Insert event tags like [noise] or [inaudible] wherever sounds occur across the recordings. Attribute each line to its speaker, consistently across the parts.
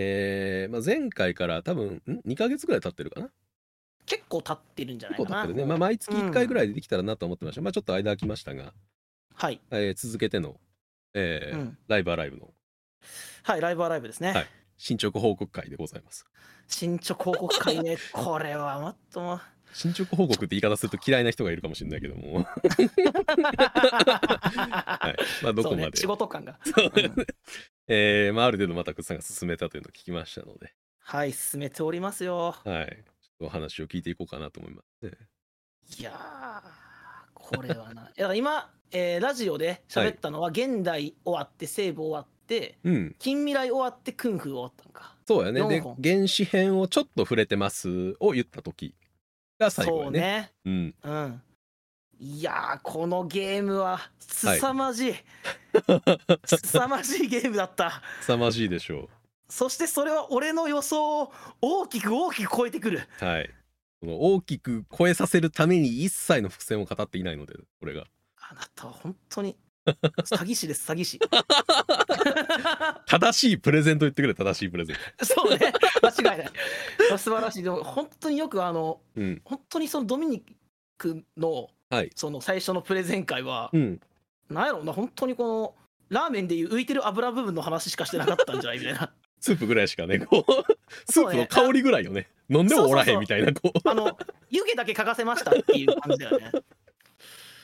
Speaker 1: えーまあ、前回から多分ん？2ヶ月ぐらい経ってるかな？
Speaker 2: 結構経ってるんじゃない
Speaker 1: 結構
Speaker 2: かな。
Speaker 1: 経ってるね、まあ、毎月1回ぐらいでできたらなと思ってました、まあちょっと間空きましたが、
Speaker 2: はい。
Speaker 1: えー続けての、えー
Speaker 2: うん。
Speaker 1: ライブアライブの。
Speaker 2: はい、ライブアライブですね。
Speaker 1: はい。進捗報告会でございます。
Speaker 2: 進捗報告会ね、これはもっとも。
Speaker 1: 進捗報告って言い方すると嫌いな人がいるかもしれないけども、[laughs] はいまあ、どこまで、
Speaker 2: ね、仕事感が。
Speaker 1: えーまあ、ある程度またくさんが進めたというのを聞きましたので、
Speaker 2: はい、進めておりますよ。
Speaker 1: はい、お話を聞いていこうかなと思います、ね。
Speaker 2: いやー、これはな。[laughs] いや今、えーラジオで喋ったのは、現代終わって、西部終わって、
Speaker 1: うん、
Speaker 2: 近未来終わって、クンフー終わったんか。
Speaker 1: そうやね。で
Speaker 2: 4本、
Speaker 1: 原始編をちょっと触れてますを言った時が最後
Speaker 2: そう
Speaker 1: やね。
Speaker 2: ね。
Speaker 1: うん、
Speaker 2: うん。いやー、このゲームは、凄まじい。凄まじいゲームだった。
Speaker 1: 凄まじいでしょ
Speaker 2: そしてそれは俺の予想を大きく大きく超えてくる。
Speaker 1: う。はい。この大きく超えさせるために一切の伏線を語っていないので、これが。
Speaker 2: あなたは本当に詐欺師です、詐欺師。
Speaker 1: 正しいプレゼント言ってくれ、正しいプレゼン
Speaker 2: そうね、間違いない。素晴らしい。でも本当によくあの、
Speaker 1: ト。うん。
Speaker 2: 本当にそのドミニクの
Speaker 1: はい。
Speaker 2: その最初のプレゼン会は、
Speaker 1: うん。
Speaker 2: なんやろうな、本当にこの、ラーメンでいう浮いてる油部分の話しかしてなかったんじゃないみたいな。
Speaker 1: スープぐらいしかね、こう、[laughs] スープの香りぐらいよね。飲んでもおらへんみたいな、こう。
Speaker 2: あの、湯気だけ嗅がせましたっていう感じだよね。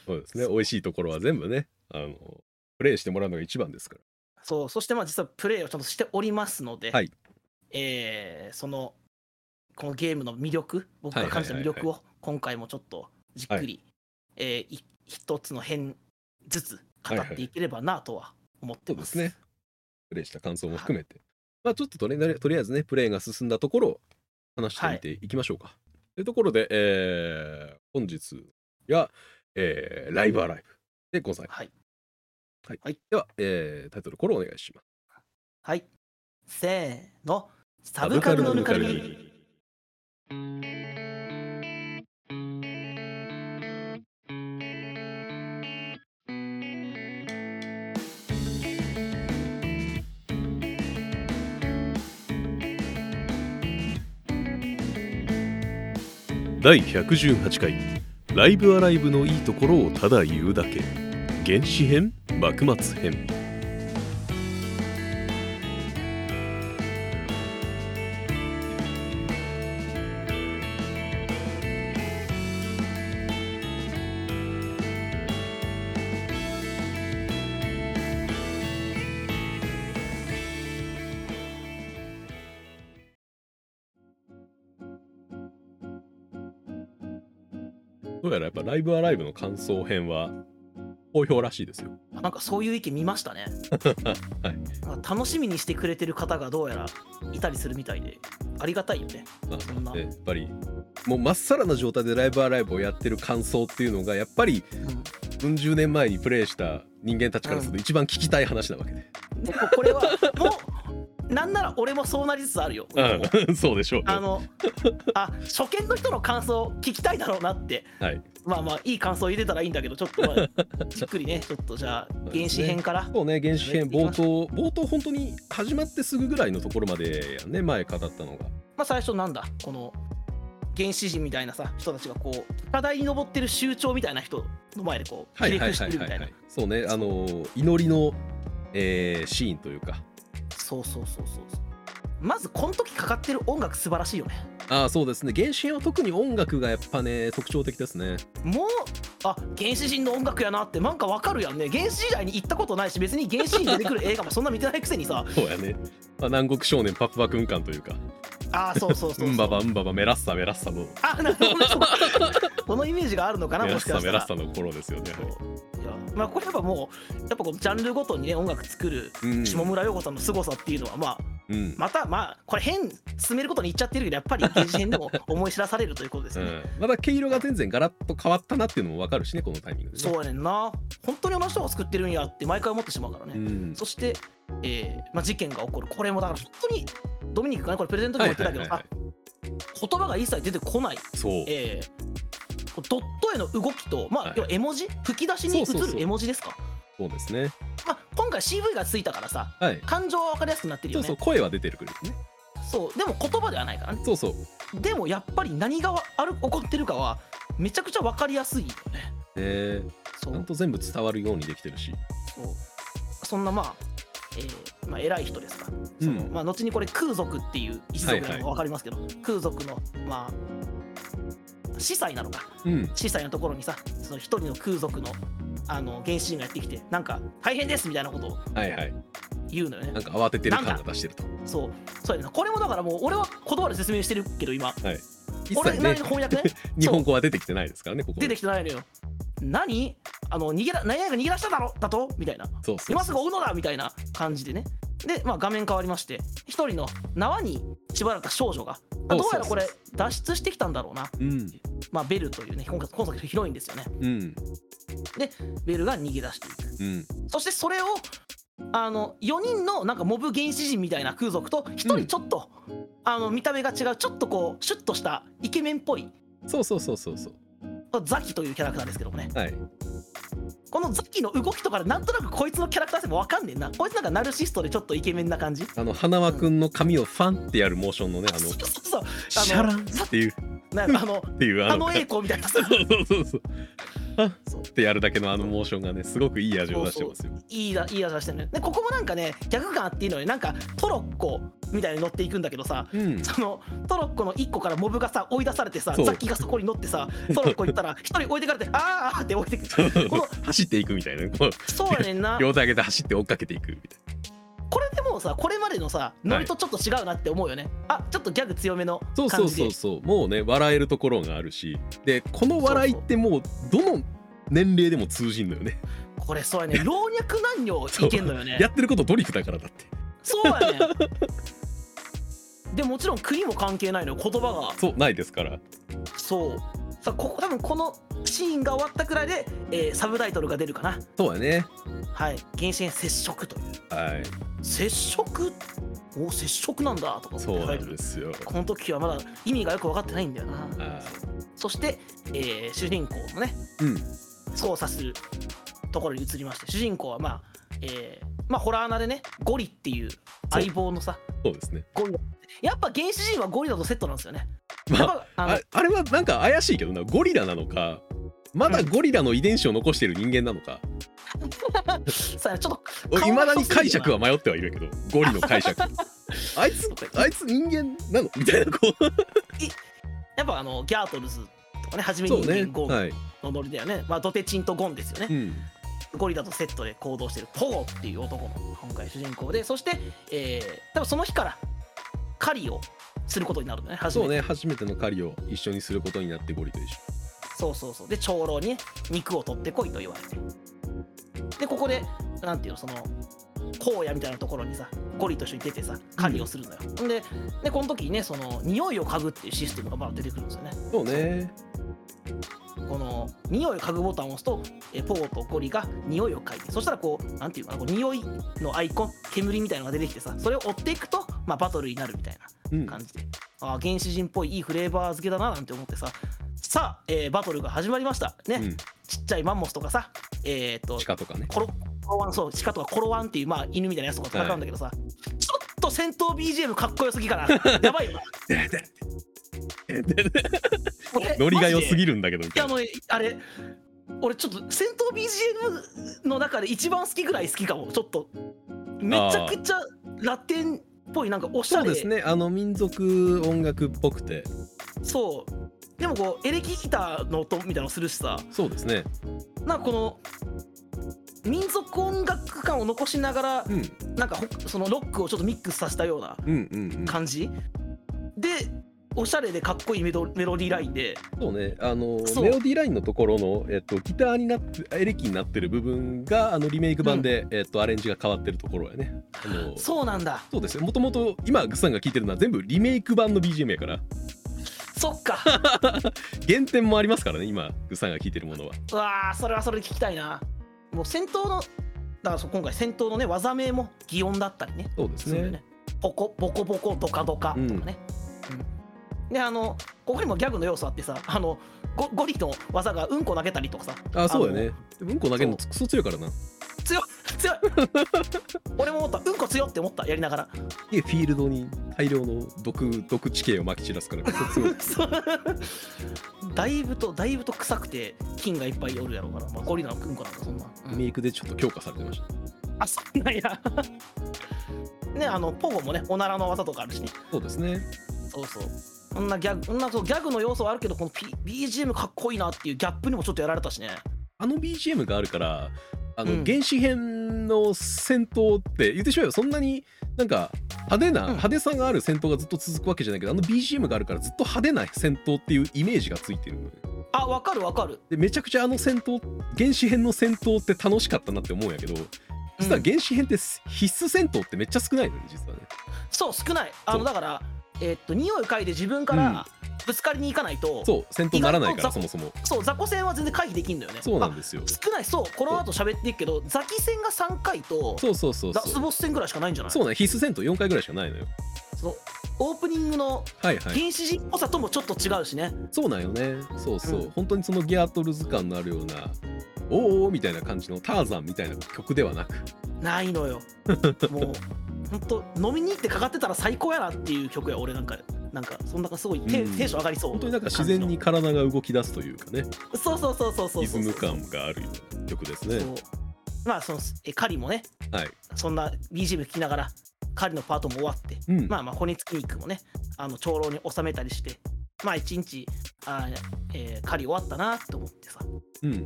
Speaker 1: そうですね。美味しいところは全部ね、あの、プレイしてもらうのが一番ですから。
Speaker 2: そう、そしてまあ実はプレイをちゃんとしておりますので、
Speaker 1: はい
Speaker 2: えーその、このゲームの魅力、僕が感じた魅
Speaker 1: はいはい
Speaker 2: 力を今回もちょっとじっくり、えーい一つの編ずつ語っていければなとは思ってます。
Speaker 1: そうですね。プレイした感想も含めて。まあちょっととりとりあえずね、プレイが進んだところを話してみていきましょうか。というところで、えー本日が、えーライブアライブでございます。
Speaker 2: はい。
Speaker 1: はい
Speaker 2: はい
Speaker 1: では、えータイトルコールお願いします。
Speaker 2: はい。せーの、サブカルのぬかるみ。
Speaker 1: 第118回ライブアライブのいいところをただ言うだけ原始編？幕末編。どうやらやっぱライブアライブの感想編は好評らしいですよ。
Speaker 2: なんかそういう意見見ましたね。[laughs]
Speaker 1: はい
Speaker 2: 楽しみにしてくれてる方がどうやらいたりするみたいで、ありがたいよね。
Speaker 1: まあ
Speaker 2: そん
Speaker 1: やっぱりもうまっさらな状態でライブアライブをやってる感想っていうのがやっぱり
Speaker 2: うん
Speaker 1: うん十年前にプレイした人間たちからすると一番聞きたい話なわけで、
Speaker 2: でここれはもうなんなら俺もそうなりつつあるよ。
Speaker 1: うん、[laughs] そうでしょう
Speaker 2: あのあ初見の人の感想聞きたいだろうなって。
Speaker 1: はい。
Speaker 2: まあまあいい感想入れたらいいんだけどちょっとまあ [laughs] じっくりねちょっとじゃあ原始編から。
Speaker 1: そうね原始編冒頭冒頭本当に始まってすぐぐらいのところまでやね前語ったのが。
Speaker 2: まあ最初なんだ？この原始人みたいなさ人たちがこう課題に登ってる酋長みたいな人の前でこうひれ伏してるみたいな。
Speaker 1: そうねあの祈りの、えーシーンというか
Speaker 2: そうそうそうそう。そうまずこの時かかってる音楽素晴らしいよね。
Speaker 1: ああそうですね。原始編は特に音楽がやっぱね特徴的ですね。
Speaker 2: もうあ原始人の音楽やなってなんかわかるやんね。原始時代に行ったことないし別に原始人出てくる映画もそんな見てないくせにさ。
Speaker 1: そうやね、まあ、南国少年パクパク運感というか。
Speaker 2: あーそうそうそうそう。
Speaker 1: うんばばうんばばメラッサメラッサの。
Speaker 2: あなるほどね。そうこのイメージがあるのかな
Speaker 1: メラッ
Speaker 2: もしかしたら。
Speaker 1: サメラッサの頃ですよね
Speaker 2: そういやまあこれやっぱもうやっぱこのジャンルごとにね音楽作る
Speaker 1: うん。
Speaker 2: 下村陽子さんの凄さっていうのはまあ
Speaker 1: うん。
Speaker 2: またまあこれ変進めることに言っちゃってるけどやっぱり [laughs] 原始編でも思い知らされるということですね、
Speaker 1: うん、まだ毛色が全然ガラッと変わったなっていうのも分かるしねこのタイミングで、ね、
Speaker 2: そうやねんな。本当に同じ人が作ってるんやって毎回思ってしまうからね、
Speaker 1: うん。
Speaker 2: そして、えーまあ、事件が起こる。これもだから本当にドミニクがねこれプレゼントでも言ってたけどさ、言葉が一切出てこない、
Speaker 1: そう
Speaker 2: えードット絵の動きと、まあ
Speaker 1: はい。
Speaker 2: 要は絵文字？吹き出しに映る絵文字ですか？
Speaker 1: そうですね。
Speaker 2: まあ、今回 CV がついたからさ
Speaker 1: はい。
Speaker 2: 感情は分かりやすくなってるよね。
Speaker 1: そうそう声は出てるくるね。
Speaker 2: そう。でも言葉ではないからね。
Speaker 1: そうそう。
Speaker 2: でもやっぱり何がある起こってるかはめちゃくちゃ分かりやすいよね。
Speaker 1: え。ちゃと全部伝わるようにできてるし。
Speaker 2: そう。そんなまあ、えーまあ、偉い人ですから、その
Speaker 1: うん。
Speaker 2: まあ、後にこれ空族っていう一族が分かりますけど、空族のまあ司祭なのか。
Speaker 1: うん。
Speaker 2: 司祭のところにさその一人の空族のあの原始人がやってきてなんか大変ですみたいなことを
Speaker 1: はいはい。
Speaker 2: 言うのよね。
Speaker 1: なんか慌ててる感が出してると。
Speaker 2: そう。そうやねこれもだからもう俺は言葉で説明してるけど今。
Speaker 1: 一
Speaker 2: 俺なり
Speaker 1: 切ね。
Speaker 2: の翻訳ね？[laughs]
Speaker 1: 日本語は出てきてないですからねここ
Speaker 2: 出てきてないのよ何？あの逃げら何々が逃げ出しただろだと？みたいな。今すぐ追うのだみたいな感じでね。で、まあ、画面変わりまして一人の縄に縛られた少女がどうやらこれ脱出してきたんだろうな、
Speaker 1: うん。
Speaker 2: まあ、ベルというね今回今作のヒロインですよね。
Speaker 1: うん。
Speaker 2: ベルが逃げ出していく。
Speaker 1: うん。
Speaker 2: そしてそれをあの4人のなんかモブ原始人みたいな空族と1人ちょっと、あの見た目が違うちょっとこうシュッとしたイケメンっぽい。
Speaker 1: そうそうそうそうそう
Speaker 2: ザキというキャラクターですけどもね。
Speaker 1: はい。
Speaker 2: このザキの動きとかでなんとなくこいつのキャラクター性も分かんねえな。こいつなんかナルシストでちょっとイケメンな感じ？
Speaker 1: あの花輪くんの髪をファンってやるモーションのねあの
Speaker 2: そうそうそう。
Speaker 1: シャランっていう。
Speaker 2: あの
Speaker 1: っていう
Speaker 2: あの栄光みたいな。
Speaker 1: そうそうそう。そう。ってやるだけのあのモーションがねすごくいい味を出してますよ
Speaker 2: いいだいい味してるねでここもなんかね逆感あっていいのになんかトロッコみたいに乗っていくんだけどさ
Speaker 1: うん。
Speaker 2: そのトロッコの1個からモブがさ追い出されてさザッキがそこに乗ってさトロッコ行ったら [laughs] 1人置いてかれてあーあーって置いてくこの
Speaker 1: 走っていくみたいな。
Speaker 2: そうやねんな。
Speaker 1: 両手上げて走って追っかけていくみたい
Speaker 2: これでもうさこれまでのさノリとちょっと違うなって思うよね、あちょっとギャグ強めの
Speaker 1: なそうそうそうそう。もうね笑えるところがあるし。でこの笑いってもうどの年齢でも通じんのよね。
Speaker 2: これそうやね。老若男女いけんのよね。
Speaker 1: やってることドリフだからだって。
Speaker 2: そうやねでもちろん国も関係ないのよ言葉が。
Speaker 1: そうないですから。
Speaker 2: そう。さあここ多分このシーンが終わったくらいで、えーサブタイトルが出るかな。
Speaker 1: そうやね。
Speaker 2: はい。原始接触という。
Speaker 1: はい。
Speaker 2: 接触？お接触なんだとか
Speaker 1: そうなんですよ。
Speaker 2: この時はまだ意味がよく分かってないんだよな。
Speaker 1: あ
Speaker 2: そして、えー主人公のね
Speaker 1: うん。
Speaker 2: 操作するところに移りまして主人公はまあ、えーまあホラー穴でねゴリっていう相棒のさ
Speaker 1: そうですね。
Speaker 2: ゴリラやっぱ原始人はゴリラとセットなんですよね。
Speaker 1: まあ
Speaker 2: あの
Speaker 1: ああれはなんか怪しいけどな。ゴリラなのか。まだゴリラの遺伝子を残してる人間なのか。[laughs]
Speaker 2: さあちょっと
Speaker 1: いまだに解釈
Speaker 2: は
Speaker 1: は迷ってはいるけどゴリの解釈。[laughs] あいつあいつ人間なの？みたいなこう。
Speaker 2: やっぱあのギャートルズとかね初めに
Speaker 1: そうね。
Speaker 2: ゴン
Speaker 1: はい、
Speaker 2: のノリだよね、まあドテチンとゴンですよね、
Speaker 1: うん、
Speaker 2: ゴリラとセットで行動してるポゴっていう男の今回主人公で。そして、えー、多分その日から狩りをすることになるんだね初めて。
Speaker 1: そうね初めての狩りを一緒にすることになってゴリと一緒。
Speaker 2: そうそうそう。で長老にね肉を取ってこいと言われて。でここでなんていうのその荒野みたいなところにさゴリと一緒に出てさ狩りをするのよ、ん、ででこの時にねその匂いを嗅ぐっていうシステムがまあ出てくるんですよね。
Speaker 1: そうね。
Speaker 2: この匂いを嗅ぐボタンを押すと、えーポゴとゴリが匂いを嗅いでそしたらこうなんていうかなこう匂いのアイコン煙みたいなのが出てきてさそれを追っていくと、まあ、バトルになるみたい
Speaker 1: うん。
Speaker 2: な感じで、ああ原始人っぽいいいフレーバー付けだななんて思ってさ。さあ、えーバトルが始まりました。ね、
Speaker 1: うん。
Speaker 2: ちっちゃいマンモスとかさえっ、と
Speaker 1: 鹿とかね。
Speaker 2: コロワンそう鹿とかコロワンっていう、まあ、犬みたいなやつとか戦うんだけどさ、ちょっと戦闘 BGM かっこよすぎかな。[laughs] やばいよ俺 [laughs]
Speaker 1: ノリが良すぎるんだけど。い
Speaker 2: やあのねあれ俺ちょっと戦闘 BGM の中で一番好きぐらい好きかも。ちょっと。めちゃくちゃラテンっぽいなんかおしゃれ。
Speaker 1: そうですね。あの民族音楽っぽくて。
Speaker 2: そう。でもこうエレキギターの音みたいなのするしさ。
Speaker 1: そうですね。
Speaker 2: なんかこの民族音楽感を残しながら
Speaker 1: うん。
Speaker 2: なんかほそのロックをちょっとミックスさせたような
Speaker 1: うんうんうん。
Speaker 2: 感じ。でおしゃれでかっこいいメロメロディーラインで。
Speaker 1: そうね。あのメロディーラインのところの、えっと、ギターになってエレキになってる部分があのリメイク版で、えっと、アレンジが変わってるところやね。あの
Speaker 2: そうなんだ。
Speaker 1: そうですねもともと今グッさんが聴いてるのは全部リメイク版の BGM やから。
Speaker 2: そっか。[laughs]
Speaker 1: 原点もありますからね今グッさんが聴いてるものは。
Speaker 2: うわーそれはそれで聞きたいな。もう戦闘のだから今回戦闘のね技名も擬音だったりね。
Speaker 1: そうですね。
Speaker 2: ね。ポコボコボコドカドカとかね、うんであのここにもギャグの要素あってさあのゴゴリの技がうんこ投げたりとかさ。
Speaker 1: あそうやね。
Speaker 2: あの
Speaker 1: でもうんこ投げるのクソ強いからな。
Speaker 2: 強い強い [laughs] 俺も思った。うんこ強って思ったやりながら。
Speaker 1: でフィールドに大量の毒毒地形をまき散らすからめっちゃ強い
Speaker 2: だいぶとだいぶと臭くて菌がいっぱいおるやろうから、まあ、ゴリラのうんこなんかそんな、うん。
Speaker 1: メイクでちょっと強化されてました。
Speaker 2: あそんなんや。[laughs] ねあのポゴもねおならの技とかあるしね。
Speaker 1: そうですね。
Speaker 2: そうそうそんなギャグそんなそうギャグの要素はあるけどこの、P、BGM かっこいいなっていうギャップにもちょっとやられたしね。
Speaker 1: あの BGM があるからあの、
Speaker 2: うん。
Speaker 1: 原始編の戦闘って言ってしまえばそんなになんか派手な、
Speaker 2: うん。
Speaker 1: 派手さがある戦闘がずっと続くわけじゃないけどあの BGM があるからずっと派手な戦闘っていうイメージがついてる。
Speaker 2: あわかるわかる。
Speaker 1: でめちゃくちゃあの戦闘原始編の戦闘って楽しかったなって思うんやけど実は
Speaker 2: うん。
Speaker 1: 原始編って必須戦闘ってめっちゃ少ないのね実はね。
Speaker 2: そう少ない。あのだからえーっと匂い嗅いで自分からぶつかりに行かないと、
Speaker 1: そう戦闘ならないからそもそも。
Speaker 2: そう雑魚戦は全然回避できんのよね。
Speaker 1: そうなんですよ。
Speaker 2: あ少ないそうこの後喋っていくけどザキ戦が3回と
Speaker 1: そうそうそう
Speaker 2: ラスボス戦ぐらいしかないんじゃない？
Speaker 1: そうね必須戦闘4回ぐらいしかないのよ。
Speaker 2: そのオープニングの
Speaker 1: はいはい。
Speaker 2: 原始人っぽさともちょっと違うしね。
Speaker 1: そうなんよね。そうそう、
Speaker 2: うん。
Speaker 1: 本当にそのギアトルズ感のあるようなおーおーみたいな感じのターザンみたいな曲ではなく。
Speaker 2: ないのよ。[laughs] もう本当飲みに行ってかかってたら最高やなっていう曲や俺なんか。なんかそんなすごいテ,、ンション上がりそう。
Speaker 1: 本当になんか自然に体が動き出すというかね
Speaker 2: そうそうそうそうそう。
Speaker 1: リズ
Speaker 2: そう
Speaker 1: ム感がある曲ですね。
Speaker 2: そう。まあそのえカリもね
Speaker 1: はい。
Speaker 2: そんな BGM 聴きながらカリのパートも終わって、
Speaker 1: うん。
Speaker 2: まあまあ骨付き肉もねあの長老に収めたりしてまあ一日あー、えー、カリ終わったなと思ってさ。
Speaker 1: うん。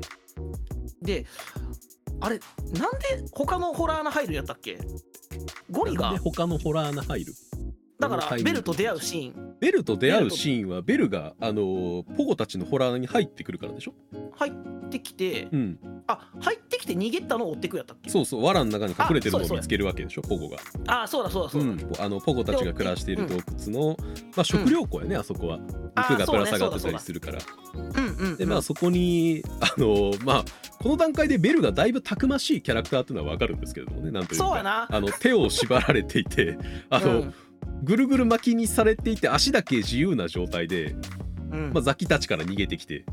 Speaker 2: であれなんで他のホラー穴入るんやったっけ？ゴリが
Speaker 1: なんで他のホラー穴入る？
Speaker 2: だからベルと出会うシーン。
Speaker 1: ベルと出会うシーンはベルがあのーポゴたちのホラー穴に入ってくるからでしょ？
Speaker 2: 入ってきて
Speaker 1: うん。
Speaker 2: あ入ってきて逃げたのを追ってくやったっけ？
Speaker 1: そうそう藁の中に隠れてるの
Speaker 2: あそうです
Speaker 1: を見つけるわけでしょ？ポゴが。
Speaker 2: あそうだそうだそうだ、
Speaker 1: うん、あのポゴたちが暮らしている洞窟の、まあ、食料庫やね、あそこは肉がぶら下がってたりするから、でまあそこにあのまあこの段階でベルがだいぶたくましいキャラクターっていうのは分かるんですけれどもねなんというか。あの手を縛られていて [laughs] あの、
Speaker 2: うん。
Speaker 1: ぐるぐる巻きにされていて足だけ自由な状態で、
Speaker 2: うん。
Speaker 1: まあ、ザキたちから逃げてきて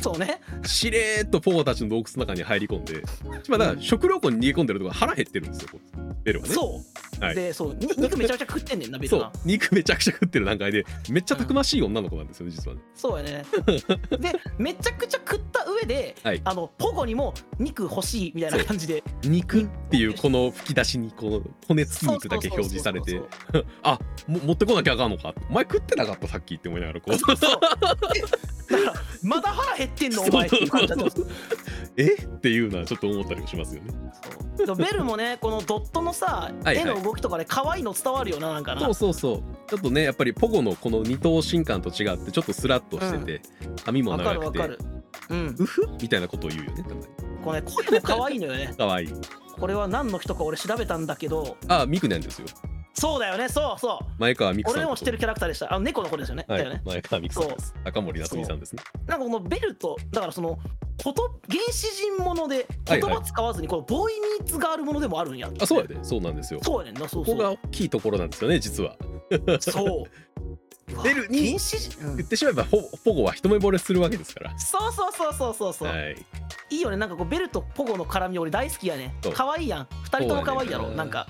Speaker 2: そうね。
Speaker 1: しれーっとポゴたちの洞窟の中に入り込んで、まあ、だから食料庫に逃げ込んでるとこ腹減ってるんですよベルはね。
Speaker 2: そう、
Speaker 1: はい
Speaker 2: でそうに肉めちゃくちゃ食ってんねんなベル
Speaker 1: そう。
Speaker 2: が
Speaker 1: 肉めちゃくちゃ食ってる段階でめっちゃたくましい女の子なんですよね実はね。
Speaker 2: そうやね。[laughs] でめちゃくちゃ食った上で、
Speaker 1: はい。
Speaker 2: あのポゴにも肉欲しいみたいな感じで。
Speaker 1: 肉っていうこの吹き出しにこの骨付き肉だけ表示されて。あも持ってこなきゃあかんのか。お前食ってなかったさっきって思いながらこう
Speaker 2: そうそう [laughs] まだ腹減ってんのお前っていう感じだったそう
Speaker 1: え？っていうのはちょっと思ったりもしますよね。
Speaker 2: でもベルもねこのドットのさ
Speaker 1: はい
Speaker 2: 絵の動きとかで可愛いの伝わるよななんかな。
Speaker 1: そうそうそう。ちょっとねやっぱりポゴのこの二頭身感と違ってちょっとスラッとしてて、髪も
Speaker 2: わか
Speaker 1: 長くて。
Speaker 2: るわかる。うん。
Speaker 1: うふ？みたいなことを言うよねたまに。
Speaker 2: これね声も可愛いのよね。[laughs]
Speaker 1: かわい。い
Speaker 2: これは何の人か俺調べたんだけど。
Speaker 1: あミクなんですよ
Speaker 2: そうだよねそうそう。
Speaker 1: 前川ミクさん
Speaker 2: 俺も知ってるキャラクターでした。あの猫の子ですよね、
Speaker 1: はい
Speaker 2: だよね。
Speaker 1: 前川ミクさんです。赤森夏美さんですね。
Speaker 2: なんかこのベルトだからそのこと原始人もので
Speaker 1: はいはい。
Speaker 2: 言葉使わずにこのボーイニーツがあるものでもあるんや
Speaker 1: あそうやで。そうなんですよ。
Speaker 2: そうやねんなそう
Speaker 1: ここが大きいところなんですよね実は。
Speaker 2: そう。[laughs]
Speaker 1: ベルに
Speaker 2: 原始人、うん。
Speaker 1: 言ってしまえばポポゴは一目惚れするわけですから。
Speaker 2: そうそうそうそうそう。そう、
Speaker 1: はい。
Speaker 2: いいよね。なんかこうベルとポゴの絡み俺大好きやね。可愛いやん。二人とも可愛いやろ。
Speaker 1: ね
Speaker 2: なんか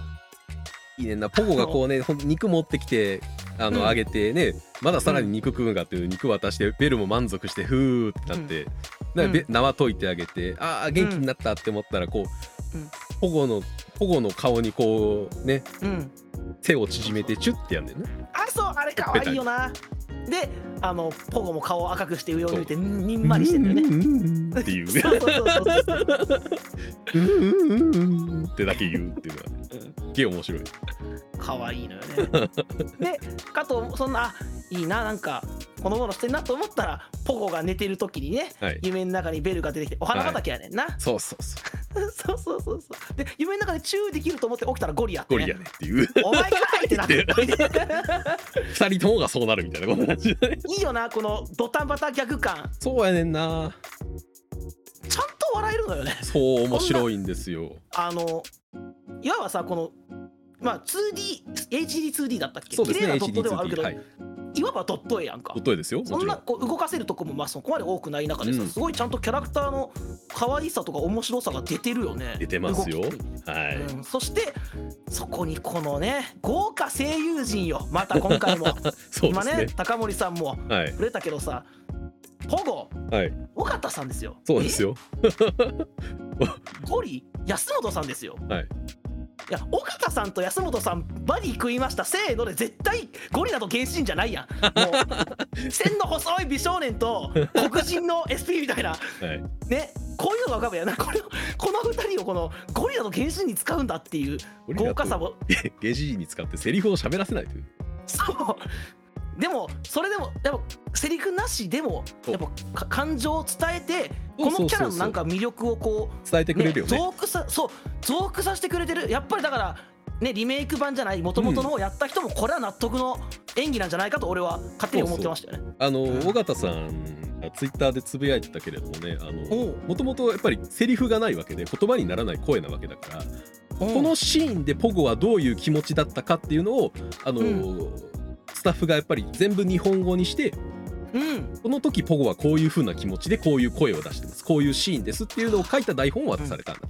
Speaker 1: いいねんな。ポゴがこうね [laughs] ほん肉持ってきてあの、
Speaker 2: うん。
Speaker 1: 揚げてねまださらに肉食うんかっていう肉渡してベルも満足してふーってなって、なんかべ
Speaker 2: うん
Speaker 1: 縄解いてあげてああ元気になったって思ったらこう、
Speaker 2: うん。
Speaker 1: ポゴのポゴの顔にこうね
Speaker 2: うん。
Speaker 1: 手を縮めてチュッてやんねんね。
Speaker 2: あそうあれ可愛いよなであのポゴも顔を赤くして上を向いてにんまりしてるよね。
Speaker 1: っていうね。ってだけ言うっていうのは。すげえ面白い
Speaker 2: 可愛いのよね。[laughs] でかとそんなあいいななんかこのものしてんなと思ったらポゴが寝てる時にね
Speaker 1: はい。
Speaker 2: 夢の中にベルが出てきてお花畑やねんな、
Speaker 1: そうそうそう。[laughs]
Speaker 2: そうそうそうそう。で夢の中でチューできると思って起きたらゴリやって、ね、
Speaker 1: ゴリやねっていう。
Speaker 2: お前かいってなって。[laughs]
Speaker 1: 二人ともがそうなるみたいなことい
Speaker 2: いいよなこのドタバタギャグ感。
Speaker 1: そうやねんな。
Speaker 2: ちゃんと笑えるのよね。
Speaker 1: そう面白いんですよ。
Speaker 2: あのいわばさこのまあ 2D HD2D だったっけ？
Speaker 1: そうです
Speaker 2: 麗なドットではあるけ
Speaker 1: HD2D
Speaker 2: ど、
Speaker 1: はい。
Speaker 2: いわばドット絵やんか。
Speaker 1: ドット絵ですよも
Speaker 2: そんな
Speaker 1: ちろん
Speaker 2: こう動かせるとこもまあそこまで多くない中でさ、
Speaker 1: うん。
Speaker 2: すごいちゃんとキャラクターの可愛さとか面白さが出てるよね。
Speaker 1: 出てますよ。
Speaker 2: 動きに
Speaker 1: はい、
Speaker 2: うん、そしてそこにこのね豪華声優陣よ。また今回も。[laughs]
Speaker 1: そうですね。
Speaker 2: 今ね高森さんも
Speaker 1: はい。
Speaker 2: 触れたけどさポゴ
Speaker 1: はい。
Speaker 2: 尾形さんですよ。
Speaker 1: そうですよ。
Speaker 2: え？ゴリ？安本さんですよ。
Speaker 1: はい
Speaker 2: いや尾形さんと安本さんバディ食いました。せーので絶対ゴリラと原神じゃないやん。もう [laughs] 線の細い美少年と黒人の SP みたいな。
Speaker 1: はい。
Speaker 2: ねこういうのが浮かぶやなこれをこの2人をこのゴリラと原神に使うんだっていう豪華さも
Speaker 1: ゲジに使ってセリフを喋らせないという。
Speaker 2: そうでもそれでもやっぱセリフなしでも
Speaker 1: そう。
Speaker 2: やっぱか感情を伝えて
Speaker 1: そう。そうそうそう
Speaker 2: このキャラのなんか魅力をこ
Speaker 1: 伝えて
Speaker 2: う、
Speaker 1: くれるよね。
Speaker 2: 増幅さそう増幅させてくれてる。やっぱりだからねリメイク版じゃない元々のをやった人もこれは納得の演技なんじゃないかと俺は勝手に思ってましたよね。
Speaker 1: あの
Speaker 2: うん。
Speaker 1: 尾形さんがツイッターでつぶやいてたけれどもねもともとやっぱりセリフがないわけで言葉にならない声なわけだから
Speaker 2: こ
Speaker 1: このシーンでポゴはどういう気持ちだったかっていうのをあの、
Speaker 2: う
Speaker 1: スタッフがやっぱり全部日本語にして
Speaker 2: うん。
Speaker 1: この時ポゴはこういう風な気持ちでこういう声を出してます。こういうシーンですっていうのを書いた台本を渡されたんだ、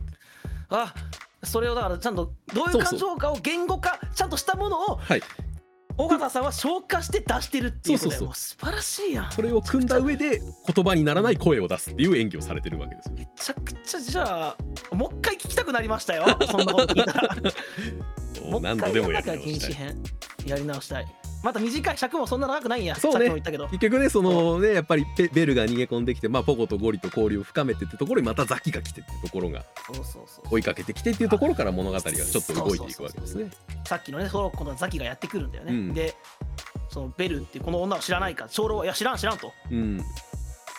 Speaker 2: あそれをだからちゃんとどういう感情かを言語化ちゃんとしたものを
Speaker 1: はい。
Speaker 2: 尾形さんは消化して出してるっていう
Speaker 1: そうそうそう。
Speaker 2: 素晴らしいやん。
Speaker 1: それを組んだ上で言葉にならない声を出すっていう演技をされてるわけですよ。
Speaker 2: めちゃくちゃじゃあもう一回聞きたくなりましたよ。そんなこと聞いたら。[laughs]
Speaker 1: 何度でもやり直したい。
Speaker 2: やり直したいまた短い尺もそんな長くないんや
Speaker 1: そうね。
Speaker 2: さっきも言ったけど。
Speaker 1: 結局ねそのねやっぱりベベルが逃げ込んできて、まあ、ポゴとゴリと交流を深めてってところにまたザキが来てってところが追いかけてきてっていうところから物語がちょっと動いていくわけですね。
Speaker 2: さっきのねそのこのザキがやってくるんだよね、
Speaker 1: うん。
Speaker 2: でそのベルっていうこの女を知らないか。長老はいや知らん知らんと。
Speaker 1: うん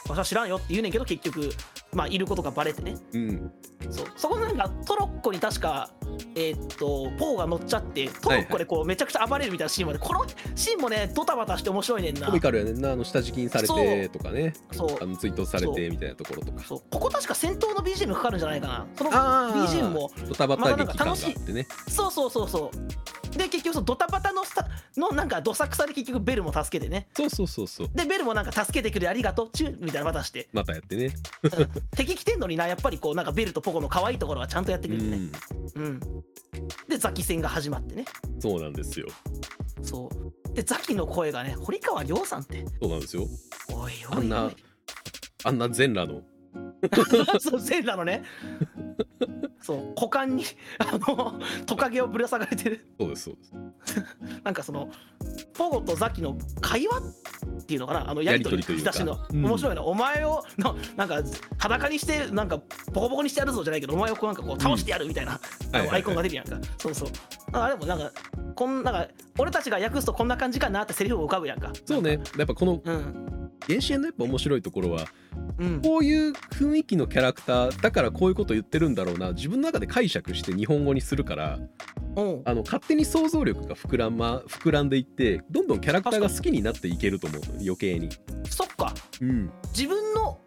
Speaker 2: 私は知らんよって言うねんけど結局まあいることがバレてね。
Speaker 1: うん。
Speaker 2: そう。そこなんかトロッコに確かえーっとポーが乗っちゃってトロッコでこうめちゃくちゃ暴れるみたいなシーンまでこのシーンもねドタバタして面白いねんな。
Speaker 1: コミカルやねんな。あの下敷きにされてとかね。
Speaker 2: そう。
Speaker 1: あの追悼されてみたいなところとか。
Speaker 2: そう。ここ確か戦闘の BGM かかるんじゃないかな。その BGM も
Speaker 1: ドタバタ劇感があってね。
Speaker 2: そうそうそうそうで結局そのドタバタのスタのなんかどさくさで結局ベルも助けてね。
Speaker 1: そうそうそうそう。
Speaker 2: でベルもなんか助けてくれありがとう。チューみたいな渡して
Speaker 1: またやってね。
Speaker 2: う [laughs] ん敵来てんのになやっぱりこうなんかベルとポコの可愛いところはちゃんとやって
Speaker 1: う
Speaker 2: くれてね。
Speaker 1: ん。
Speaker 2: うん。でザキ戦が始まってね。
Speaker 1: そうなんですよ。
Speaker 2: そう。でザキの声がね堀川亮さんって。
Speaker 1: そうなんですよ。
Speaker 2: おいおいお
Speaker 1: あんないあんな全裸の [laughs]
Speaker 2: そう全裸のね。そう股間にあのトカゲをぶら下がれてる。
Speaker 1: そうですそうです。[laughs]
Speaker 2: なんかそのポゴとザキの会話っていうのかなあのやり取り
Speaker 1: という
Speaker 2: しの、
Speaker 1: うん。
Speaker 2: 面白いな。お前をのなんか裸にしてなんかボコボコにしてやるぞじゃないけどお前をこうなんかこう倒してやるみたいな、あの
Speaker 1: はいはいはい。
Speaker 2: アイコンが出るやんか。そうそう。あれもなんかこんなんか俺たちが訳すとこんな感じかなってセリフを浮かぶやんか。
Speaker 1: そうね。やっぱこの
Speaker 2: うん。
Speaker 1: 原始編のやっぱ面白いところは
Speaker 2: うん
Speaker 1: こういう雰囲気のキャラクターだからこういうこと言ってるんだろうな。自分の中で解釈して日本語にするから
Speaker 2: う。ん
Speaker 1: あの勝手に想像力が膨ら,、ま、膨らんでいってどんどんキャラクターが好きになっていけると思う。の余計に。
Speaker 2: そっか。
Speaker 1: うん、
Speaker 2: 自分の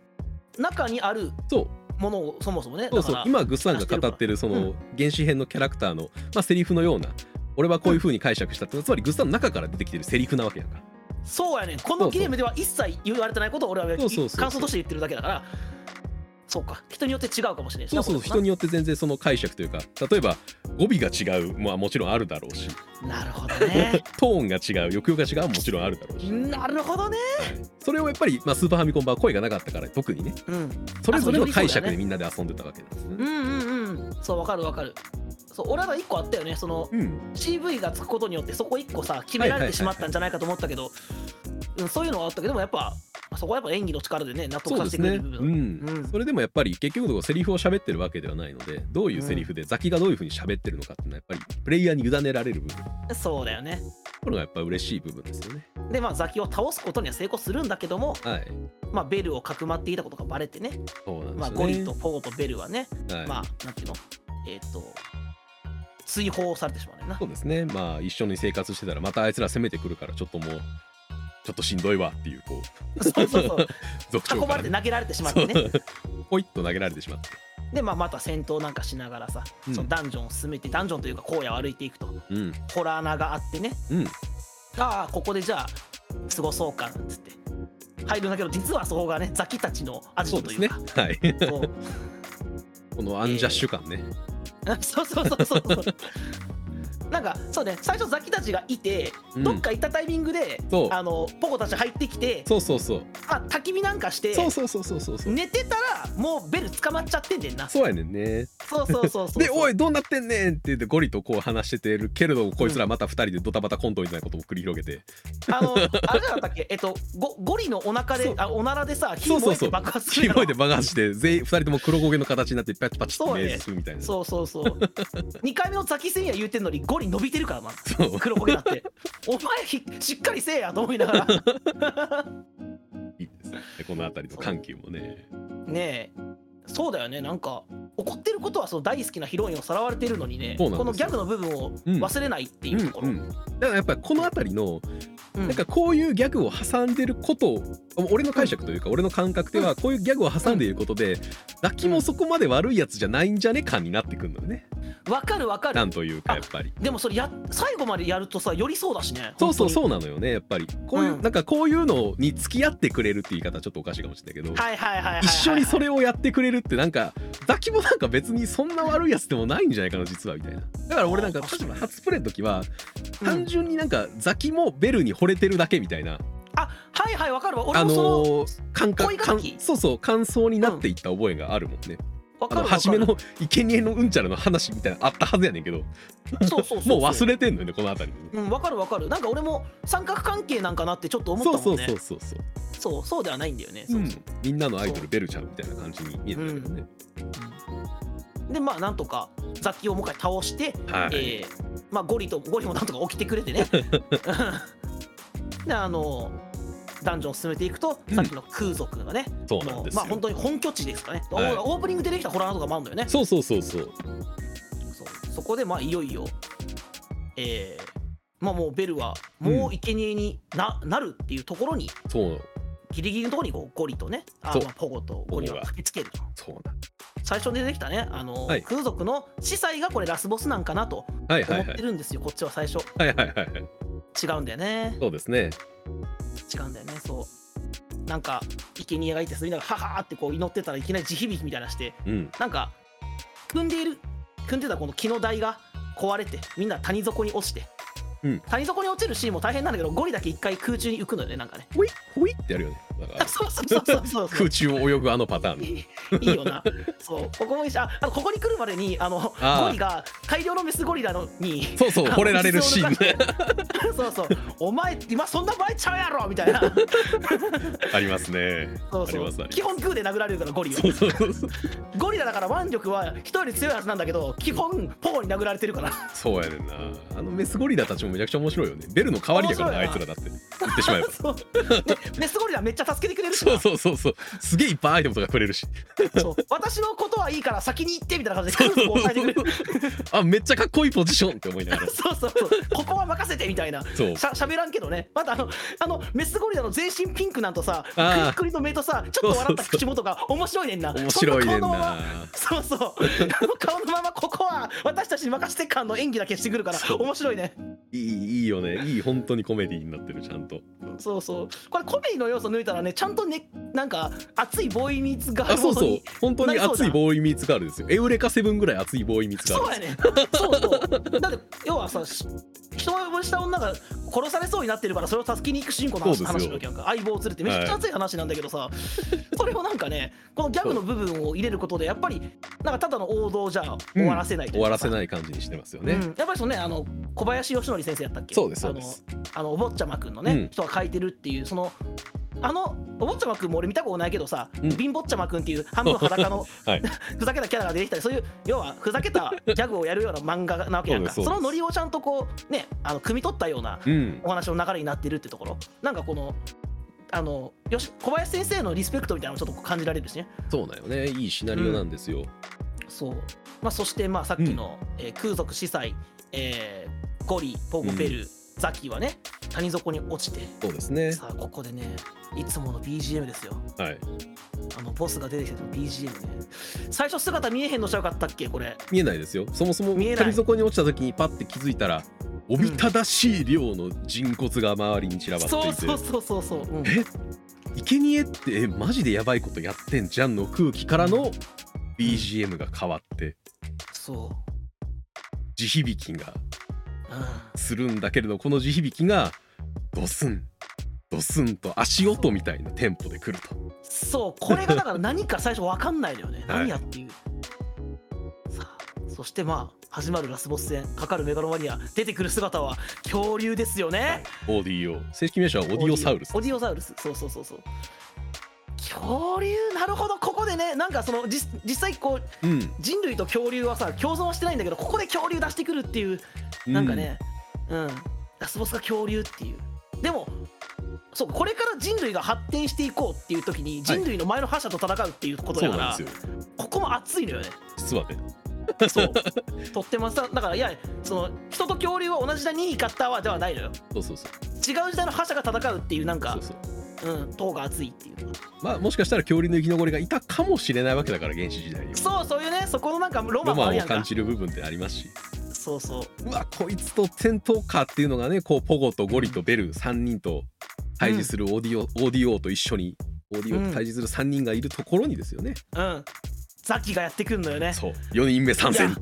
Speaker 2: 中にある
Speaker 1: そう。
Speaker 2: ものをそもそもね。
Speaker 1: そうそう。今グッサンが語ってるその原始編のキャラクターの、まあ、セリフのような俺はこういう風に解釈したって。のはつまりグッサンの中から出てきてるセリフなわけやんか。
Speaker 2: そうやねん。このゲームでは一切言われてないことを俺は感想として言ってるだけだから。そうか。人によって違うかもしれな。い
Speaker 1: そうそう。人によって全然その解釈というか例えば語尾が違うまあもちろんあるだろうし。
Speaker 2: ななるほどね。
Speaker 1: トーンが違う抑揚が違うももちろんあるだろうし、
Speaker 2: なるほどね。
Speaker 1: それをやっぱり、まあ、スーパーファミコン版は声がなかったから特にね。
Speaker 2: うん。
Speaker 1: それぞれの解釈でみんなで遊んでたわけなんですね。
Speaker 2: うんうんうんそうわかるわかる。そう俺は一個あったよね。その
Speaker 1: うん、
Speaker 2: CV がつくことによってそこ一個さ決められてしまったんじゃないかと思ったけど。うんそういうのはあったけどでもやっぱそこはやっぱ演技の力でね納得させてくれる部分。
Speaker 1: ん。
Speaker 2: うん。
Speaker 1: それでもやっぱり結局のところセリフを喋ってるわけではないのでどういうセリフで、ザキがどういうふうに喋ってるのかっていうのはやっぱりプレイヤーに委ねられる部分。こ
Speaker 2: そうだよね。
Speaker 1: れがやっぱ嬉しい部分ですよね。
Speaker 2: でまあザキを倒すことには成功するんだけども
Speaker 1: はい。
Speaker 2: まあベルをかくまっていたことがバレてね。
Speaker 1: そうなんですよね。
Speaker 2: まあゴリとポゴとベルはね。
Speaker 1: はい。
Speaker 2: まあなんていうの？えっ、と追放されてしまうねんな。
Speaker 1: そうですね。まあ一緒に生活してたらまたあいつら攻めてくるからちょっともうちょっとしんどいわっていうこう。
Speaker 2: そうそうそう。
Speaker 1: 族長
Speaker 2: 運ば
Speaker 1: からね、
Speaker 2: れて投げられてしまってね。
Speaker 1: ポイッと投げられてしまって。
Speaker 2: でまあまた戦闘なんかしながらさ、
Speaker 1: うん。
Speaker 2: そのダンジョンを進めてダンジョンというか荒野を歩いていくと。
Speaker 1: うん。
Speaker 2: ホラー穴があってね。
Speaker 1: うん。
Speaker 2: ああここでじゃあ過ごそうかなんつって。入るんだけど実はそこがねザキたちのアジ
Speaker 1: そうですね。
Speaker 2: トというか
Speaker 1: はい。
Speaker 2: そう。[laughs]
Speaker 1: このアンジャッシュ感ね、
Speaker 2: そうそうそうそうそう。なんかそうね最初ザキたちがいて、
Speaker 1: うん。
Speaker 2: どっか行ったタイミングで
Speaker 1: そう。
Speaker 2: あのポコたち入ってきて
Speaker 1: そうそうそう。
Speaker 2: あ焚き火なんかして
Speaker 1: そうそうそうそうそうそう。
Speaker 2: 寝てたらもうベル捕まっちゃってんねんな。
Speaker 1: そうやねんね。
Speaker 2: そうそうそうそう
Speaker 1: で「おい
Speaker 2: い
Speaker 1: どうなってんねん!」って言ってゴリとこう話しててるけれどこいつらまた2人でドタバタコントみたいなことを繰り広げて。
Speaker 2: あのあれじゃなかったっけ？えっとゴゴリのお腹
Speaker 1: そう。
Speaker 2: であおならでさ火
Speaker 1: そうそうそう。
Speaker 2: 燃えて爆発するやろ。
Speaker 1: で爆発して全員2人とも黒焦げの形になってパチパチって
Speaker 2: そうね。
Speaker 1: 命するみたいな。
Speaker 2: そうそうそう。2回目のザキ戦や言うてんのにゴリ伸びてるからな
Speaker 1: そう。
Speaker 2: 黒焦げだって。お前ひしっかりせえやと思いながら。
Speaker 1: いいですね。でこの辺りの緩急もね。
Speaker 2: ねえ。そうだよね。なんか怒ってることはその大好きなヒロインをさらわれてるのにねこのギャグの部分を忘れないっていうところ、
Speaker 1: うんうん。だからやっぱりこの辺りの
Speaker 2: うん。
Speaker 1: なんかこういうギャグを挟んでることを俺の解釈というか俺の感覚ではこういうギャグを挟んでいることでラッキもそこまで悪いやつじゃないんじゃね感になってくるのよね。
Speaker 2: わかるわかる。
Speaker 1: なんというかやっぱり
Speaker 2: でもそれや最後までやるとさよりそうだしね
Speaker 1: そうそう
Speaker 2: う
Speaker 1: そうなのよねやっぱり。こういう、
Speaker 2: うん。
Speaker 1: なんかこういうのに付き合ってくれるって言い方はちょっとおかしいかもしれないけど、一緒にそれをやってくれるってなんかザキもなんか別にそんな悪いやつでもないんじゃないかな実はみたいな。だから俺なんか初プレイの時は
Speaker 2: うん。
Speaker 1: 単純になんかザキもベルに惚れてるだけみたいな、
Speaker 2: あはいはいわかるわ。俺
Speaker 1: あの
Speaker 2: もその、
Speaker 1: ー感覚感
Speaker 2: 恋敵。
Speaker 1: そうそう感想になっていった覚えがあるもんね、
Speaker 2: わかるわかる。
Speaker 1: 初めの生贄のうんちゃらの話みたいなのあったはずやねんけど。
Speaker 2: そうそうそう
Speaker 1: もう忘れてんのよねこの辺り。
Speaker 2: うんわかるわかる。なんか俺も三角関係なんかなってちょっと思ったもんね。
Speaker 1: そうそうそうそうそう。
Speaker 2: そうそうではないんだよね、
Speaker 1: うん。
Speaker 2: そうそう。
Speaker 1: みんなのアイドルベルちゃんみたいな感じに見えてたけどね、
Speaker 2: でまあなんとか雑記をもう一回倒して、
Speaker 1: はい、
Speaker 2: えーまあ、ゴリとゴリもなんとか起きてくれてね [laughs] であのダンジョンを進めていくと、
Speaker 1: うん。
Speaker 2: さっきの空族がね
Speaker 1: そうなんですよ。
Speaker 2: まあ本当に本拠地ですかね、
Speaker 1: はい。
Speaker 2: オープニングでできたホラーとかもあるんだよね。
Speaker 1: そうそうそうそう。
Speaker 2: そう。そこでまあいよいよえーまあもうベルはもう生贄にな,、なるっていうところに
Speaker 1: そう。
Speaker 2: ギリギリのところにこうゴリとねあ
Speaker 1: そう。
Speaker 2: まあポゴとゴリが駆けつけると。
Speaker 1: そうなん。
Speaker 2: 最初に出てきたねあの、
Speaker 1: はい。
Speaker 2: 空族の司祭がこれラスボスなんかなと思っ
Speaker 1: はいはい。はい
Speaker 2: てるんですよ、こっちは最初。
Speaker 1: はいはいはいはい
Speaker 2: 違うんだよね。
Speaker 1: そうですね。
Speaker 2: 違うんだよねそう。なんか生贄がいてそれながらハハーってこう祈ってたらいきなり地響きみたいなして
Speaker 1: うん。
Speaker 2: なんか組んでいる組んでたこの木の台が壊れてみんな谷底に落ちて、
Speaker 1: うん。
Speaker 2: 谷底に落ちるシーンも大変なんだけどゴリだけ一回空中に浮くのよねなんかね。
Speaker 1: ほいほいってやるよねだから。
Speaker 2: そうそうそうそう
Speaker 1: 空中を泳ぐあのパターン。
Speaker 2: いいよな。そう。ここもいいしああのここに来るまでにあのゴリが大量のメスゴリラのに
Speaker 1: そうそう惚れられるシーンね。
Speaker 2: そうそう。お前今そんな場合ちゃうやろ！みたいな。[laughs]
Speaker 1: ありますね。
Speaker 2: そうそう。基本グーで殴られるからゴリは。
Speaker 1: そうそうそうそう。
Speaker 2: ゴリラだから腕力は人より強いはずなんだけど基本ポーに殴られてるから。
Speaker 1: そうやねんな。あのメスゴリラたちもめちゃくちゃ面白いよね。ベルの代わりやからねあいつらだって。言ってしまえば。[laughs]
Speaker 2: メスゴリラめっちゃ助けてくれるし
Speaker 1: そう
Speaker 2: な
Speaker 1: そうそうそう。すげえいっぱいアイテムとかくれるし。
Speaker 2: そう。私のことはいいから先に行ってみたいな感じで。空腹を抑えてくれる。[laughs]
Speaker 1: あめっちゃかっこいいポジションって思いながら。
Speaker 2: そうそうそう。ここは任せてみたいな。
Speaker 1: そう。
Speaker 2: しゃしゃべらんけどね。またあのあのメスゴリラの全身ピンクなんとさクリ
Speaker 1: あー。
Speaker 2: ックリの目とさちょっと笑った口元が面白いねんな。
Speaker 1: 面白いねんな。
Speaker 2: そうそう。あの顔のままここは私たちに任せて感の演技だけしてくるから面白いね。
Speaker 1: いいいいよね。いい本当にコメディになってるちゃんと。
Speaker 2: そうそう。これコメディの要素抜いたらねちゃんとねなんか熱いボーイミーツが
Speaker 1: あそうそう。本当に熱いボーイミーツガールですよ。エウレカセブンぐらい熱いボーイミーツガール
Speaker 2: そうやねそうそう。だって要はさし人をした女が殺されそうになってるからそれを助けに行く主人公の話話なわけやんか相棒を連れてめちゃくちゃ熱い話なんだけどさ、それをなんかねこのギャグの部分を入れることでやっぱりなんかただの王道じゃ終わらせないというかさ。
Speaker 1: 終わらせない感じにしてますよね、
Speaker 2: うん、やっぱりそのねあの小林義則先生やったっけ？
Speaker 1: そうですそうです。
Speaker 2: あのあのお坊ちゃまくんのね、
Speaker 1: うん。
Speaker 2: 人が書いてるっていうそのあのお坊ちゃまくんも俺見たことないけどさ、
Speaker 1: うん。
Speaker 2: 貧乏ちゃまくんっていう半分裸の
Speaker 1: はい。[laughs]
Speaker 2: ふざけたキャラが出てきたりそういう要はふざけたギャグをやるような漫画なわけやんか。そのノリをちゃんとこうねあの汲み取ったような
Speaker 1: うん。
Speaker 2: お話の流れになってるってところ。なんかこのあのよし小林先生のリスペクトみたいなのもちょっと感じられるしね。
Speaker 1: そうだよね。いいシナリオなんですよ、
Speaker 2: そう、まあ、そしてまあさっきの、えー空賊司祭、えーゴリポゴベル、ザキはね谷底に落ちて。
Speaker 1: そうですね。
Speaker 2: さあここでねいつもの BGM ですよ。
Speaker 1: はい。
Speaker 2: あのボスが出てきての BGM ね。最初姿見えへんのちゃうかったっけこれ。
Speaker 1: 見えないですよ。そもそも
Speaker 2: 見えない。
Speaker 1: 谷底に落ちた時にパッて気づいたらおびただしい量の人骨が周りに散らばっていて、
Speaker 2: そうそうそうそうそう、うん。
Speaker 1: え？生贄ってえマジでやばいことやってんじゃんの空気からの BGM が変わって。
Speaker 2: そ
Speaker 1: 地響きが。
Speaker 2: う、うん、
Speaker 1: するんだけれどこの地響きがドスンドスンと足音みたいなテンポで来ると。
Speaker 2: そうこれがだから何か最初分かんないのよね。[laughs]
Speaker 1: はい。
Speaker 2: 何やっていう、さあそしてまあ始まるラスボス戦かかるメガロマニア出てくる姿は恐竜ですよね、
Speaker 1: オーディオ。正式名称はオディオサウルス
Speaker 2: オディオサウルス。そうそうそうそう恐竜？なるほど。ここでねなんかその実実際こう
Speaker 1: うん。
Speaker 2: 人類と恐竜はさ共存はしてないんだけどここで恐竜出してくるっていうなんかねうん、ラスボスが恐竜っていう。でもそうこれから人類が発展していこうっていう時に人類の前の覇者と戦うっていうことだから、
Speaker 1: そうなんですよ。
Speaker 2: ここも熱いのよね。
Speaker 1: 実はね。
Speaker 2: そう。[laughs] とってもさだからいやその人と恐竜は同じだに勝ったわではないのよ。
Speaker 1: そうそうそう。
Speaker 2: 違う時代の覇者が戦うっていうなんか
Speaker 1: そうそう
Speaker 2: うん。塔が熱いっていう。のが
Speaker 1: まあもしかしたら恐竜の生き残りがいたかもしれないわけだから原始時代には。
Speaker 2: そうそういうねそこのなんかロマ
Speaker 1: ロマンを
Speaker 2: ンもあるやんか。
Speaker 1: 感じる部分ってありますし
Speaker 2: そうそう。
Speaker 1: うわこいつと戦闘かっていうのがねこうポゴとゴリとベル3人と対峙するオーディオ、オーディオと一緒にオーディオと対峙する3人がいるところにですよね、
Speaker 2: うんザキがやってくんのよね。
Speaker 1: そう。4人目参戦。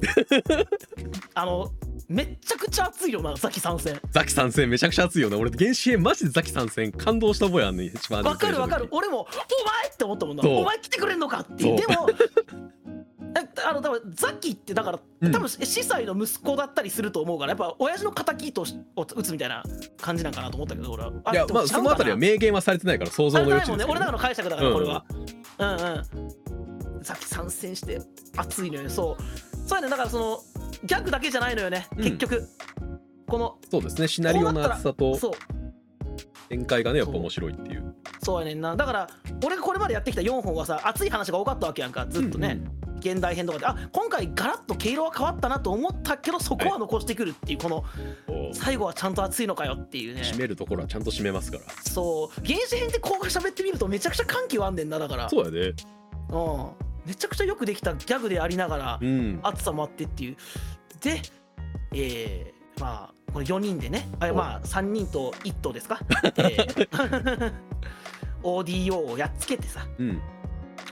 Speaker 2: あのめっちゃくちゃ熱いよなザキ参戦。
Speaker 1: ザキ参戦めちゃくちゃ熱いよね俺原始編マジでザキ参戦感動した覚えあんねん一番
Speaker 2: わかるわかる。
Speaker 1: 初
Speaker 2: 俺も「お前!」って思ったもんな。お前来てくれんのかって。でもえあの多分ザキってだから
Speaker 1: うん。
Speaker 2: 多分司祭の息子だったりすると思うからやっぱ親父の敵としを打つみたいな感じなんかなと思ったけど俺は。
Speaker 1: いやまあそのあたりは明言はされてないから想像の
Speaker 2: ないもんね俺
Speaker 1: 余地ですけど、
Speaker 2: らの解釈だからこれは。うんうんザキ参戦して熱いのよ。ねそう。そうやね。だからそのギャグだけじゃないのよね。
Speaker 1: うん。
Speaker 2: 結局。この
Speaker 1: そうですね。シナリオの厚さと
Speaker 2: そう。
Speaker 1: 展開がねやっぱ面白いっていう。
Speaker 2: そうやねんな。だから俺がこれまでやってきた4本はさ熱い話が多かったわけやんか。ずっとね、現代編とかで。あ今回ガラッと毛色は変わったなと思ったけどそこは残してくるっていうこの最後はちゃんと熱いのかよっていうね。
Speaker 1: 締めるところはちゃんと締めますから。
Speaker 2: そう。原始編ってこう喋ってみるとめちゃくちゃ緩急あんねんなだから。
Speaker 1: そうやね
Speaker 2: うんめちゃくちゃよくできたギャグでありながら
Speaker 1: うん。
Speaker 2: 熱さもあってっていう。でえー、まあこの4人でね。あ
Speaker 1: お
Speaker 2: まあ3人と1頭ですか、[laughs] えー。[laughs] ODO をやっつけてさ。
Speaker 1: うん。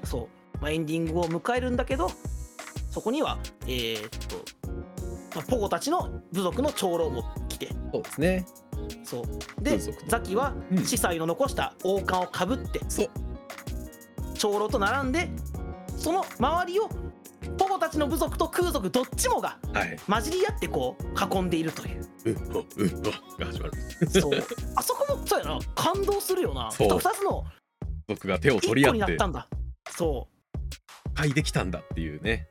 Speaker 2: そう、まあ、エンディングを迎えるんだけどそこにはえーっと、まあ、ポゴたちの部族の長老も来て。
Speaker 1: そうですね。
Speaker 2: そう。でザキは
Speaker 1: うん。
Speaker 2: 司祭の残した王冠をかぶって。
Speaker 1: そう
Speaker 2: 長老と並んでその周りをポゴたちの部族と空族どっちもが
Speaker 1: はい。
Speaker 2: 混じり合ってこう囲んでいるという。
Speaker 1: うっほうっほが始まる。
Speaker 2: そう。[laughs] あそこもそうやな。感動するよな。
Speaker 1: そう。
Speaker 2: 2つの
Speaker 1: 僕が手を取り合って。
Speaker 2: になったんだ。そう。
Speaker 1: 解できたんだっていうね。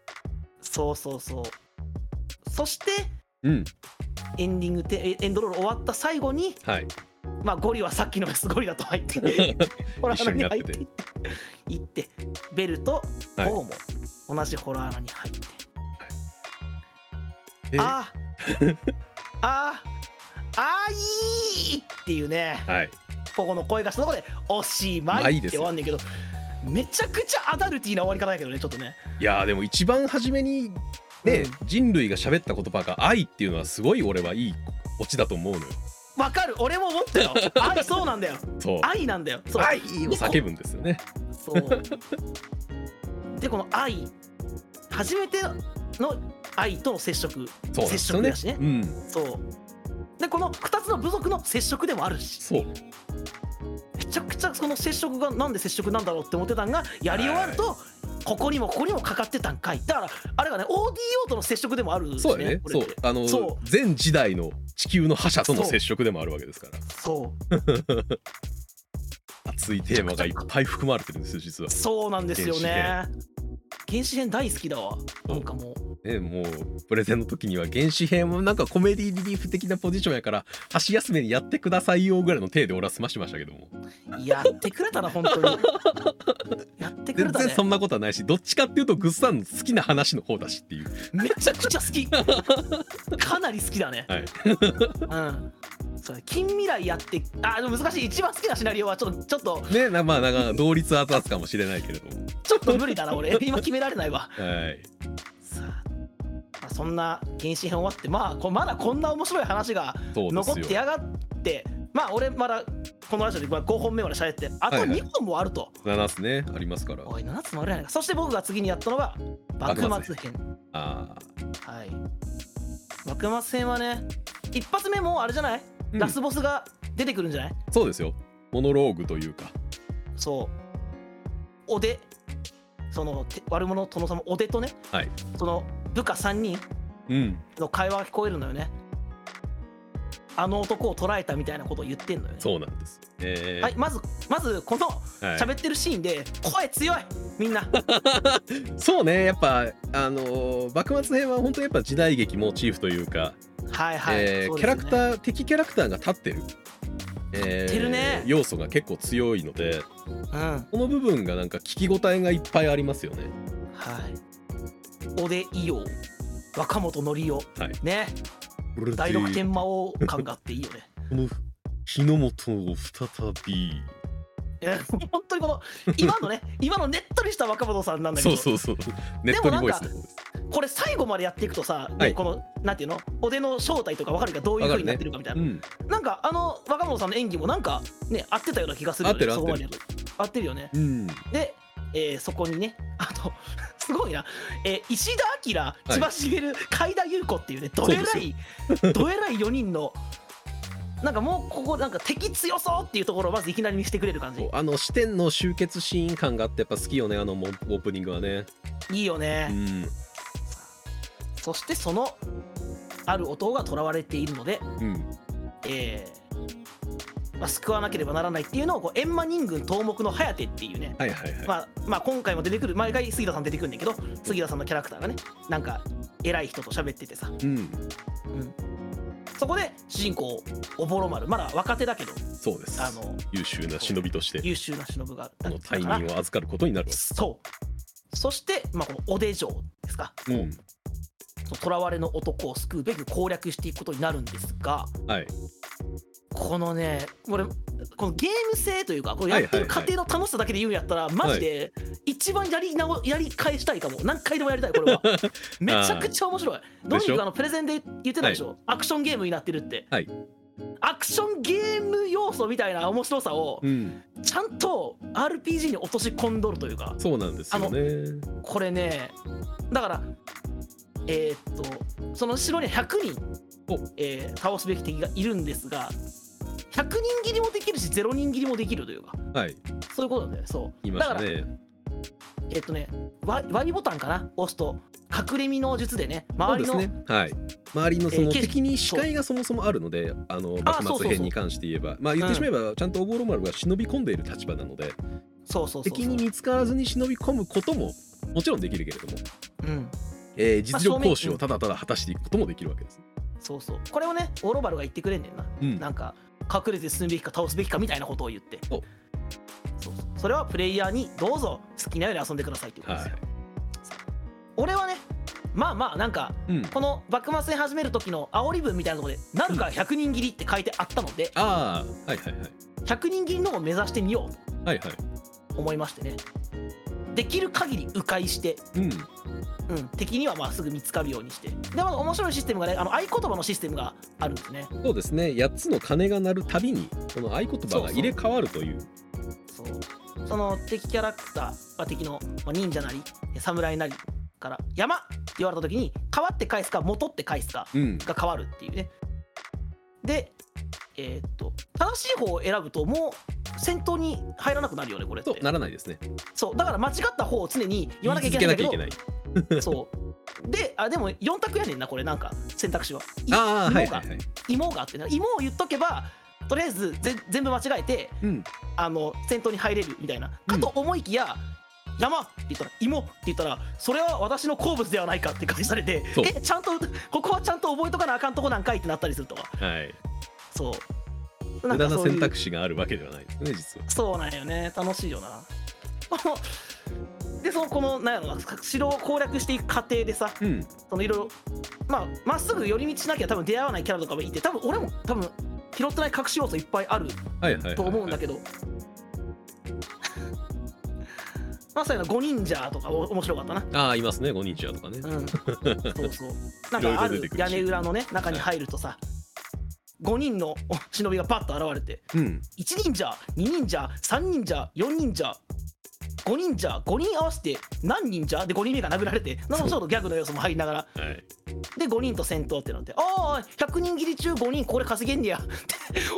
Speaker 2: そうそうそう。そして
Speaker 1: うん。
Speaker 2: エンディングでえエンドロール終わった最後に
Speaker 1: はい。
Speaker 2: まあゴリはさっきのやつゴリラと入って [laughs]
Speaker 1: 一緒になって
Speaker 2: て行ってベルと
Speaker 1: はい。
Speaker 2: ボーも同じホラー穴に入って、
Speaker 1: え？
Speaker 2: あー。[laughs] あー。あーいいっていうね。
Speaker 1: はい。
Speaker 2: ここの声がしたところでおしまいって終わんねんけどめちゃくちゃアダルティーな終わり方だけどねちょっとね。
Speaker 1: いやーでも一番初めにね、人類が喋った言葉が愛っていうのはすごい俺はいいオチだと思うのよ。
Speaker 2: わかる。俺も思ったよ。[laughs] 愛そうなんだよ。愛なんだよ。
Speaker 1: 愛を叫ぶんですよね
Speaker 2: そう。[laughs] でこの愛。初めての愛との接触。
Speaker 1: ね。
Speaker 2: 接触だしね。
Speaker 1: うん。
Speaker 2: そう。でこの2つの部族の接触でもあるし。
Speaker 1: そう。
Speaker 2: めちゃくちゃその接触がなんで接触なんだろうって思ってたんがやり終わるとここにもここにもかかってたんかい。だからあれがね ODO との接触でもあるしね
Speaker 1: そうやねそう。あの
Speaker 2: そ
Speaker 1: 全時代の地球の覇者との接触でもあるわけですから。
Speaker 2: そう [laughs]
Speaker 1: 熱いテーマがいっぱい含まれてるんですよ実は。
Speaker 2: そうなんですよね。原始編。大好きだわ。なんかもう
Speaker 1: ねもうプレゼンの時には原始編もなんかコメディリリーフ的なポジションやから箸休めにやってくださいよぐらいの体で俺は済ましましたけども。
Speaker 2: やってくれたな本当に。[laughs] やってくれたね。
Speaker 1: 全然そんなことはないしどっちかっていうとグッサンの好きな話の方だしっていう。
Speaker 2: めちゃくちゃ好き。[laughs] かなり好きだね。
Speaker 1: はい。
Speaker 2: うん。そう近未来やってあでも難しい。一番好きなシナリオはちょっとちょっと
Speaker 1: ねなまあなんか同率熱々かもしれないけれども。
Speaker 2: ちょっと無理だな俺。今決められないわ。[laughs]
Speaker 1: はい
Speaker 2: そんな原始編終わってまあこまだこんな面白い話が残ってやがってまあ俺まだこのラジオでまあ5本目まで喋ってあと
Speaker 1: はいはい。
Speaker 2: 2本もあると、
Speaker 1: 7つねありますから。
Speaker 2: おい7つもあるやないか。そして僕が次にやったのが幕末編。
Speaker 1: あ
Speaker 2: はい。幕末編はね一発目もうあれじゃない、
Speaker 1: うん。
Speaker 2: ラスボスが出てくるんじゃない？
Speaker 1: あそうですよ。モノローグというか。
Speaker 2: そう。おでそのて悪者殿様おでとね。
Speaker 1: はい。
Speaker 2: その部下3人
Speaker 1: うん。
Speaker 2: の会話が聞こえるのよね。あの男を捕らえたみたいなことを言ってんのよね。
Speaker 1: そうなんです。えー。
Speaker 2: はいまずまずこの
Speaker 1: はい。
Speaker 2: 喋ってるシーンで声強いみんな。[laughs]
Speaker 1: そうねやっぱあのー幕末編は本当にやっぱ時代劇モチーフというか、
Speaker 2: はいはい、
Speaker 1: えー
Speaker 2: ね。
Speaker 1: キャラクター敵キャラクターが立ってる、えー要素が結構強いので
Speaker 2: うん。は
Speaker 1: この部分がなんか聞き応えがいっぱいありますよね。
Speaker 2: いおでいよ若本のりお
Speaker 1: はい。
Speaker 2: ね。第六天魔王感があっていいよね。[laughs]
Speaker 1: この日の本を再び。
Speaker 2: いや本当にこの今のね今のねっとりした若本さんなんだけど。
Speaker 1: そうそうそう。ねっとりボイス
Speaker 2: これ最後までやっていくとさ、
Speaker 1: はい。
Speaker 2: ねこのなんていうの？おでの正体とか分かるかどういう風になってるかみたいな、
Speaker 1: うん
Speaker 2: なんかあの若本さんの演技もなんかね合ってたような気がするよね。
Speaker 1: 合ってる
Speaker 2: そこまでやる。と合ってるよね。
Speaker 1: うん。
Speaker 2: で、えーそこにねあとすごいな、えー石田明
Speaker 1: い。
Speaker 2: 千葉茂海田優子っていうねどえらい [laughs] どえらい4人のなんかもうここなんか敵強そうっていうところをまずいきなり見せてくれる感じ。
Speaker 1: あの視点の集結シーン感があってやっぱ好きよねあのモオープニングはね。
Speaker 2: いいよね、
Speaker 1: うん。
Speaker 2: そしてそのある男が囚われているので、
Speaker 1: うん。
Speaker 2: えーまあ、救わなければならないっていうのをこう閻魔人軍頭目の颯っていうね、
Speaker 1: はいはいはい、
Speaker 2: まあ、まあ今回も出てくる毎回杉田さん出てくるんだけど杉田さんのキャラクターがねなんか偉い人と喋っててさ、
Speaker 1: うん。
Speaker 2: うん、そこで主人公おぼろ丸。まだ若手だけど
Speaker 1: そうです。
Speaker 2: あの
Speaker 1: 優秀な忍びとして
Speaker 2: 優秀な忍が
Speaker 1: この大任を預かることになる
Speaker 2: そう。そして、まあ、このおで城ですか。
Speaker 1: うん。
Speaker 2: 囚われの男を救うべく攻略していくことになるんですが
Speaker 1: はい
Speaker 2: このねこれこのゲーム性というかこれやってる過程の楽しさだけで言うんやったら、マジで一番やり直やり返したいかも。何回でもやりたいこれは。[laughs] めちゃくちゃ面白い。ドミニクあのプレゼンで言ってたでしょ、アクションゲームになってるって、
Speaker 1: はい。
Speaker 2: アクションゲーム要素みたいな面白さを
Speaker 1: うん。
Speaker 2: ちゃんと RPG に落とし込んどるというか。
Speaker 1: そうなんですよね。
Speaker 2: これねだからえーっとその城には100人
Speaker 1: お、
Speaker 2: えー倒すべき敵がいるんですが100人切りもできるし0人切りもできるというか。
Speaker 1: はい。
Speaker 2: そういうことだよね。そう。
Speaker 1: 言いま
Speaker 2: だから
Speaker 1: したね
Speaker 2: えーっとね Y, y ボタンかな？押すと。隠れ身の術でね周りの。
Speaker 1: ね。はい。周りのその敵に視界がそもそもあるのであの幕末編に関して言えば。まあ言ってしまえばちゃんとおぼろ丸が忍び込んでいる立場なので。
Speaker 2: そうそうそうそう。
Speaker 1: 敵に見つからずに忍び込むことももちろんできるけれども。
Speaker 2: うん。
Speaker 1: えー実力行使
Speaker 2: まあ
Speaker 1: をただただ果たしていくこともできるわけです。
Speaker 2: そうそう。これをねオロバルが言ってくれんねんな。
Speaker 1: うん。
Speaker 2: なんか隠れて進むべきか倒すべきかみたいなことを言って。
Speaker 1: お。
Speaker 2: そうそれはプレイヤーにどうぞ好きなように遊んでくださいっていうことです。よ、俺はねまあまあなんか
Speaker 1: うん。
Speaker 2: この幕末戦始める時の煽り文みたいなところでなるから100人切りって書いてあったので
Speaker 1: ああはいはいはい。
Speaker 2: 100人切りのを目指してみよう
Speaker 1: はいはい。
Speaker 2: と思いましてねできる限り迂回して、
Speaker 1: うん。
Speaker 2: うん、敵にはまあすぐ見つかるようにして。でまあ面白いシステムがねあの合言葉のシステムがあるんですね。
Speaker 1: そうですね。8つの鐘が鳴るたびにこの合言葉が入れ替わるという。
Speaker 2: そう。その敵キャラクター、まあ、敵のまあ忍者なり侍なりから山って言われた時に変わって返すか元って返すか
Speaker 1: うん。
Speaker 2: が変わるっていうね。でえーっと正しい方を選ぶともう戦闘に入らなくなるよねこれって。
Speaker 1: とならないですね。
Speaker 2: そうだから間違った方を常に言わなきゃいけ
Speaker 1: 言
Speaker 2: ない
Speaker 1: け
Speaker 2: どそう。であでも4択やねんなこれなんか選択肢は「[laughs] い
Speaker 1: ああはいはいはい。
Speaker 2: 芋があってな芋を言っとけばとりあえずぜ全部間違えて
Speaker 1: うん。
Speaker 2: あの戦闘に入れるみたいな。かと思いきや、山って言ったら芋って言ったらそれは私の好物ではないかって返されてえちゃんとここはちゃんと覚えとかなあかんとこなんかいってなったりするとか。
Speaker 1: はい
Speaker 2: そう。
Speaker 1: 無駄な選択肢があるわけではないですね実は。
Speaker 2: そうなんよね。楽しいよな。[laughs] このでそのこのなんやろな城を攻略していく過程でさ
Speaker 1: うん。
Speaker 2: そのいろいろまあまっすぐ寄り道しなきゃ多分出会わないキャラとかもいて多分俺も多分拾ってない隠し要素いっぱいある
Speaker 1: はいはいはいはい。
Speaker 2: と思うんだけど。[laughs] まさに5忍者とかお面白かったな。
Speaker 1: ああいますね。5人者とかね。
Speaker 2: うん。そうそう。[laughs] なんかある屋根裏のね中に入るとさ5人のお忍びがパッと現れて
Speaker 1: うん。
Speaker 2: 1忍者2忍者3忍者4忍者5忍者5人合わせて何忍者で5人目が殴られてなんかちょっとギャグの要素も入りながら。
Speaker 1: はい。
Speaker 2: で5人と戦闘ってなってああ100人切り中5人これ稼げんねや。って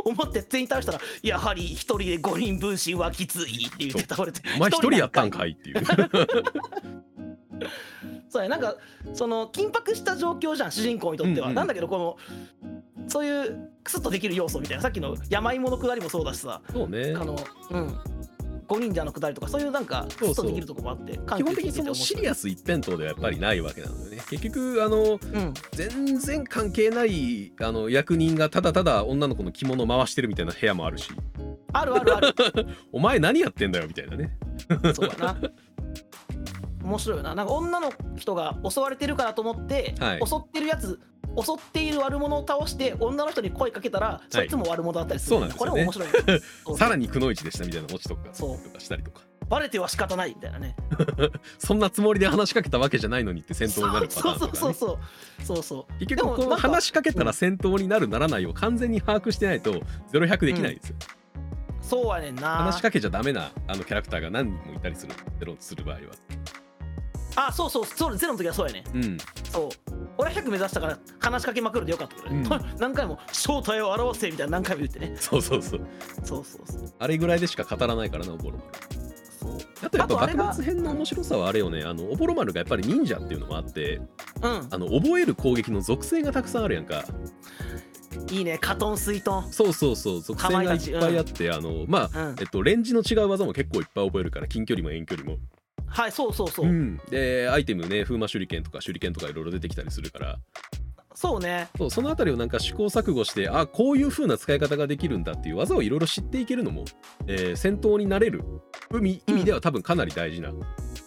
Speaker 2: 思って全員倒したらやはり1人で5人分身はきついって言って倒れて
Speaker 1: お前一人やったんかいっていう。[laughs]
Speaker 2: そうやなんかその緊迫した状況じゃん主人公にとっては、
Speaker 1: うんうん。
Speaker 2: なんだけどこのそういうクスッとできる要素みたいな。さっきの山芋のくだりもそうだしさ。
Speaker 1: そうね。
Speaker 2: あのうん。5忍者のくだりとかそういうなんかクスッとできるとこもあって
Speaker 1: 基本的にそのシリア
Speaker 2: ス
Speaker 1: ス一辺倒ではやっぱりないわけなのでね。結局あの
Speaker 2: うん。
Speaker 1: 全然関係ないあの役人がただただ女の子の着物を回してるみたいな部屋もあるし。
Speaker 2: あるあるある。[laughs]
Speaker 1: お前何やってんだよみたいなね。
Speaker 2: そうやな面白いよな。なんか女の人が襲われてるからと思って、
Speaker 1: はい。
Speaker 2: 襲ってるやつ襲っている悪者を倒して女の人に声かけたら、そいつも悪者だったりする、
Speaker 1: そうなんですよね。
Speaker 2: これ面白い [laughs]
Speaker 1: さらにくのいちでしたみたいなオチとか
Speaker 2: そう。
Speaker 1: とかしたりとか。
Speaker 2: バレては仕方ないみたいなね。[laughs]
Speaker 1: そんなつもりで話しかけたわけじゃないのにって戦闘になるパターンとか、ね、
Speaker 2: そうそうそうそう。そう
Speaker 1: 結局この
Speaker 2: でもなんか
Speaker 1: 話しかけたら戦闘になるならないを完全に把握してないと0100できないんですよ、
Speaker 2: そうやねんな。
Speaker 1: 話しかけちゃダメなあのキャラクターが何人もいたりするゼロ [laughs] する場合は
Speaker 2: あそうそうそうゼロの時はそうやね。
Speaker 1: うん。
Speaker 2: そう。俺は100目指したから話しかけまくるでよかったけどね、
Speaker 1: うん。
Speaker 2: と [laughs] 何回も正体を表せみたいな何回も言ってね。
Speaker 1: そうそうそう。
Speaker 2: そうそうそう。
Speaker 1: あれぐらいでしか語らないからなおぼろ。
Speaker 2: そう。
Speaker 1: 丸あとやっぱ
Speaker 2: あとあれが
Speaker 1: 幕末編の面白さはあれよね。あのおぼろ丸がやっぱり忍者っていうのもあって
Speaker 2: うん。
Speaker 1: あの覚える攻撃の属性がたくさんあるやんか。
Speaker 2: いいねカトン水遁
Speaker 1: そうそうそう。属性がいっぱいあって、あのまあ、
Speaker 2: うん。
Speaker 1: えっとレンジの違う技も結構いっぱい覚えるから近距離も遠距離も
Speaker 2: はいそうそうそう、
Speaker 1: うん、でアイテムね風魔手裏剣とか手裏剣とかいろいろ出てきたりするから。
Speaker 2: そうね。
Speaker 1: そうそのあたりをなんか試行錯誤してあこういう風な使い方ができるんだっていう技をいろいろ知っていけるのも、えー戦闘になれる意味意味では多分かなり大事な、